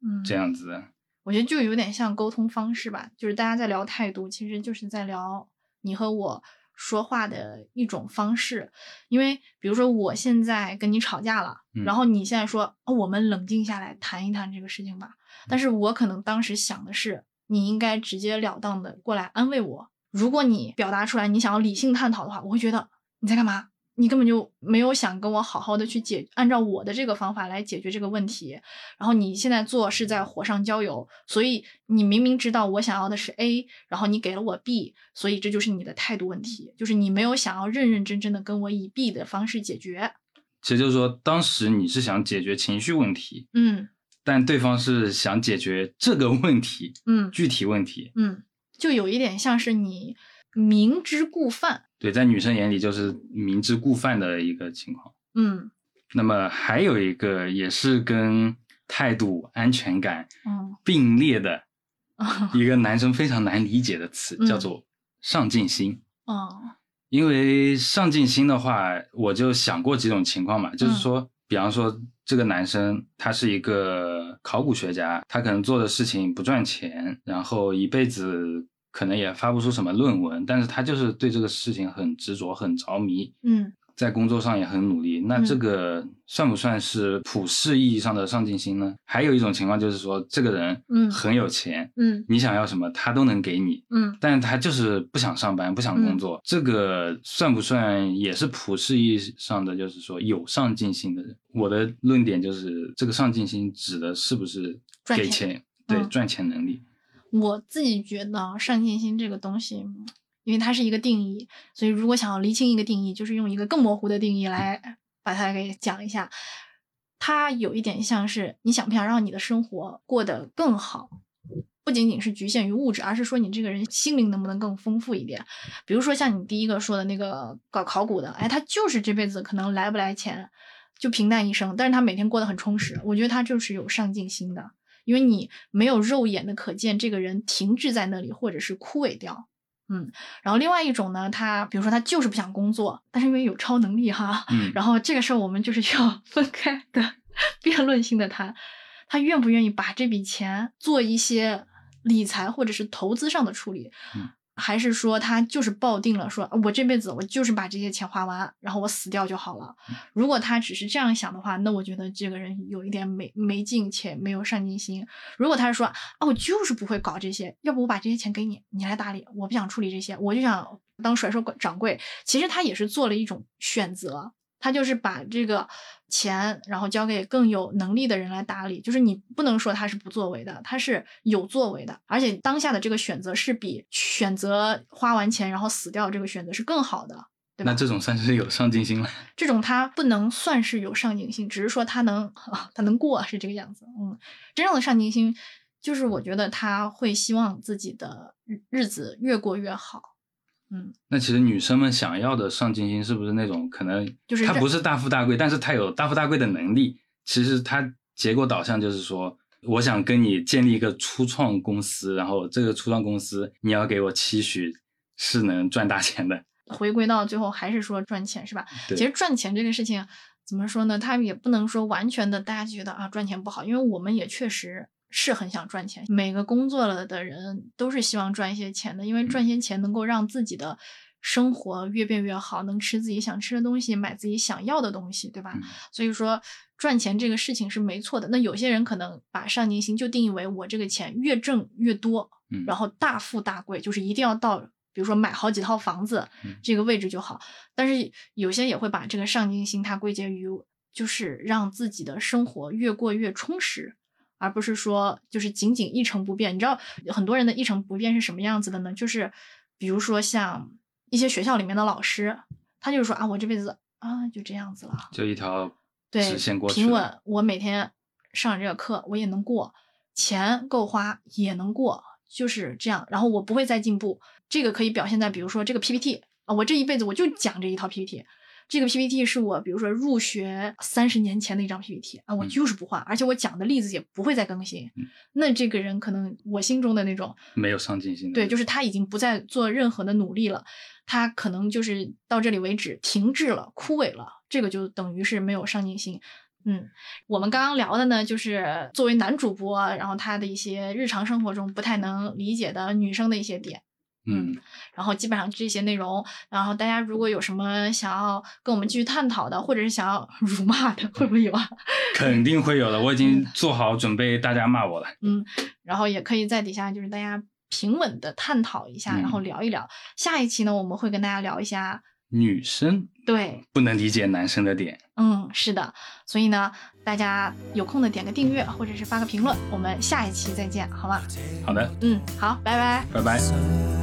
嗯，这样子的。我觉得就有点像沟通方式吧，就是大家在聊态度，其实就是在聊你和我。说话的一种方式，因为比如说我现在跟你吵架了，然后你现在说，我们冷静下来谈一谈这个事情吧。但是我可能当时想的是，你应该直截了当的过来安慰我。如果你表达出来你想要理性探讨的话，我会觉得你在干嘛？你根本就没有想跟我好好的去解，按照我的这个方法来解决这个问题。然后你现在做是在火上浇油，所以你明明知道我想要的是 A，然后你给了我 B，所以这就是你的态度问题，就是你没有想要认认真真的跟我以 B 的方式解决。其实就是说，当时你是想解决情绪问题，嗯但对方是想解决这个问题，嗯具体问题。嗯，就有一点像是你明知故犯。对，在女生眼里就是明知故犯的一个情况。嗯那么还有一个也是跟态度、安全感嗯并列的 *laughs* 一个男生非常难理解的词，嗯叫做上进心。哦因为上进心的话，我就想过几种情况嘛，嗯就是说，比方说这个男生他是一个考古学家，他可能做的事情不赚钱，然后一辈子可能也发不出什么论文，但是他就是对这个事情很执着、很着迷，嗯在工作上也很努力。那嗯这个算不算是普世意义上的上进心呢？还有一种情况就是说，这个人嗯很有钱，嗯你想要什么他都能给你，嗯但是他就是不想上班，不想工作，这个算不算也是普世意义上的，就是说有上进心的人？我的论点就是，这个上进心指的是不是赚给钱嗯对赚钱能力？我自己觉得上进心这个东西，因为它是一个定义，所以如果想要厘清一个定义，就是用一个更模糊的定义来把它给讲一下。它有一点像是你想不想让你的生活过得更好，不仅仅是局限于物质，而是说你这个人心灵能不能更丰富一点。比如说像你第一个说的那个搞考古的，哎，他就是这辈子可能来不来钱，就平淡一生，但是他每天过得很充实。我觉得他就是有上进心的。因为你没有肉眼的可见这个人停滞在那里，或者是枯萎掉。嗯，然后另外一种呢，他比如说他就是不想工作，但是因为有超能力哈，嗯，然后这个事儿我们就是需要分开的、辩论性的谈，他愿不愿意把这笔钱做一些理财或者是投资上的处理，嗯还是说他就是抱定了说，我这辈子我就是把这些钱花完，然后我死掉就好了。如果他只是这样想的话，那我觉得这个人有一点没没劲且没有上进心。如果他是说啊，我就是不会搞这些，要不我把这些钱给你，你来打理，我不想处理这些，我就想当甩手掌柜。其实他也是做了一种选择，他就是把这个钱，然后交给更有能力的人来打理。就是你不能说他是不作为的，他是有作为的，而且当下的这个选择是比选择花完钱然后死掉这个选择是更好的。对吧那这种算是有上进心了。这种他不能算是有上进心，只是说他能、啊、他能过是这个样子。嗯，真正的上进心就是我觉得他会希望自己的日日子越过越好。嗯，那其实女生们想要的上进心是不是那种可能就是认她不是大富大贵，但是她有大富大贵的能力？其实她结果导向就是说，我想跟你建立一个初创公司，然后这个初创公司你要给我期许是能赚大钱的。回归到最后还是说赚钱是吧？对其实赚钱这个事情怎么说呢？他也不能说完全的大家觉得啊赚钱不好，因为我们也确实是很想赚钱。每个工作了的人都是希望赚一些钱的，因为赚些钱能够让自己的生活越变越好，能吃自己想吃的东西，买自己想要的东西，对吧？嗯所以说赚钱这个事情是没错的。那有些人可能把上进心就定义为我这个钱越挣越多，嗯，然后大富大贵，就是一定要到，比如说买好几套房子嗯这个位置就好。但是有些也会把这个上进心它归结于就是让自己的生活越过越充实，而不是说就是仅仅一成不变。你知道很多人的一成不变是什么样子的呢？就是比如说像一些学校里面的老师，他就是说啊，我这辈子啊就这样子了。就一条对直线过去平稳，我每天上这个课我也能过，钱够花也能过，就是这样。然后我不会再进步，这个可以表现在比如说这个 PPT 啊，我这一辈子我就讲这一套 PPT。这个 PPT 是我，比如说入学三十年前的一张 PPT 啊，我嗯就是不换，而且我讲的例子也不会再更新。嗯那这个人可能我心中的那种没有上进心对，就是他已经不再做任何的努力了，他可能就是到这里为止，停滞了，枯萎了，这个就等于是没有上进心。嗯，我们刚刚聊的呢，就是作为男主播，然后他的一些日常生活中不太能理解的女生的一些点。嗯，然后基本上这些内容，然后大家如果有什么想要跟我们继续探讨的，或者是想要辱骂的，会不会有啊？*laughs* 肯定会有的。我已经做好准备，大家骂我了。嗯，然后也可以在底下就是大家平稳的探讨一下，然后嗯聊一聊。下一期呢，我们会跟大家聊一下女生对，不能理解男生的点。嗯，是的。所以呢，大家有空的点个订阅，或者是发个评论，我们下一期再见，好吗？好的，嗯，好，拜拜。拜拜。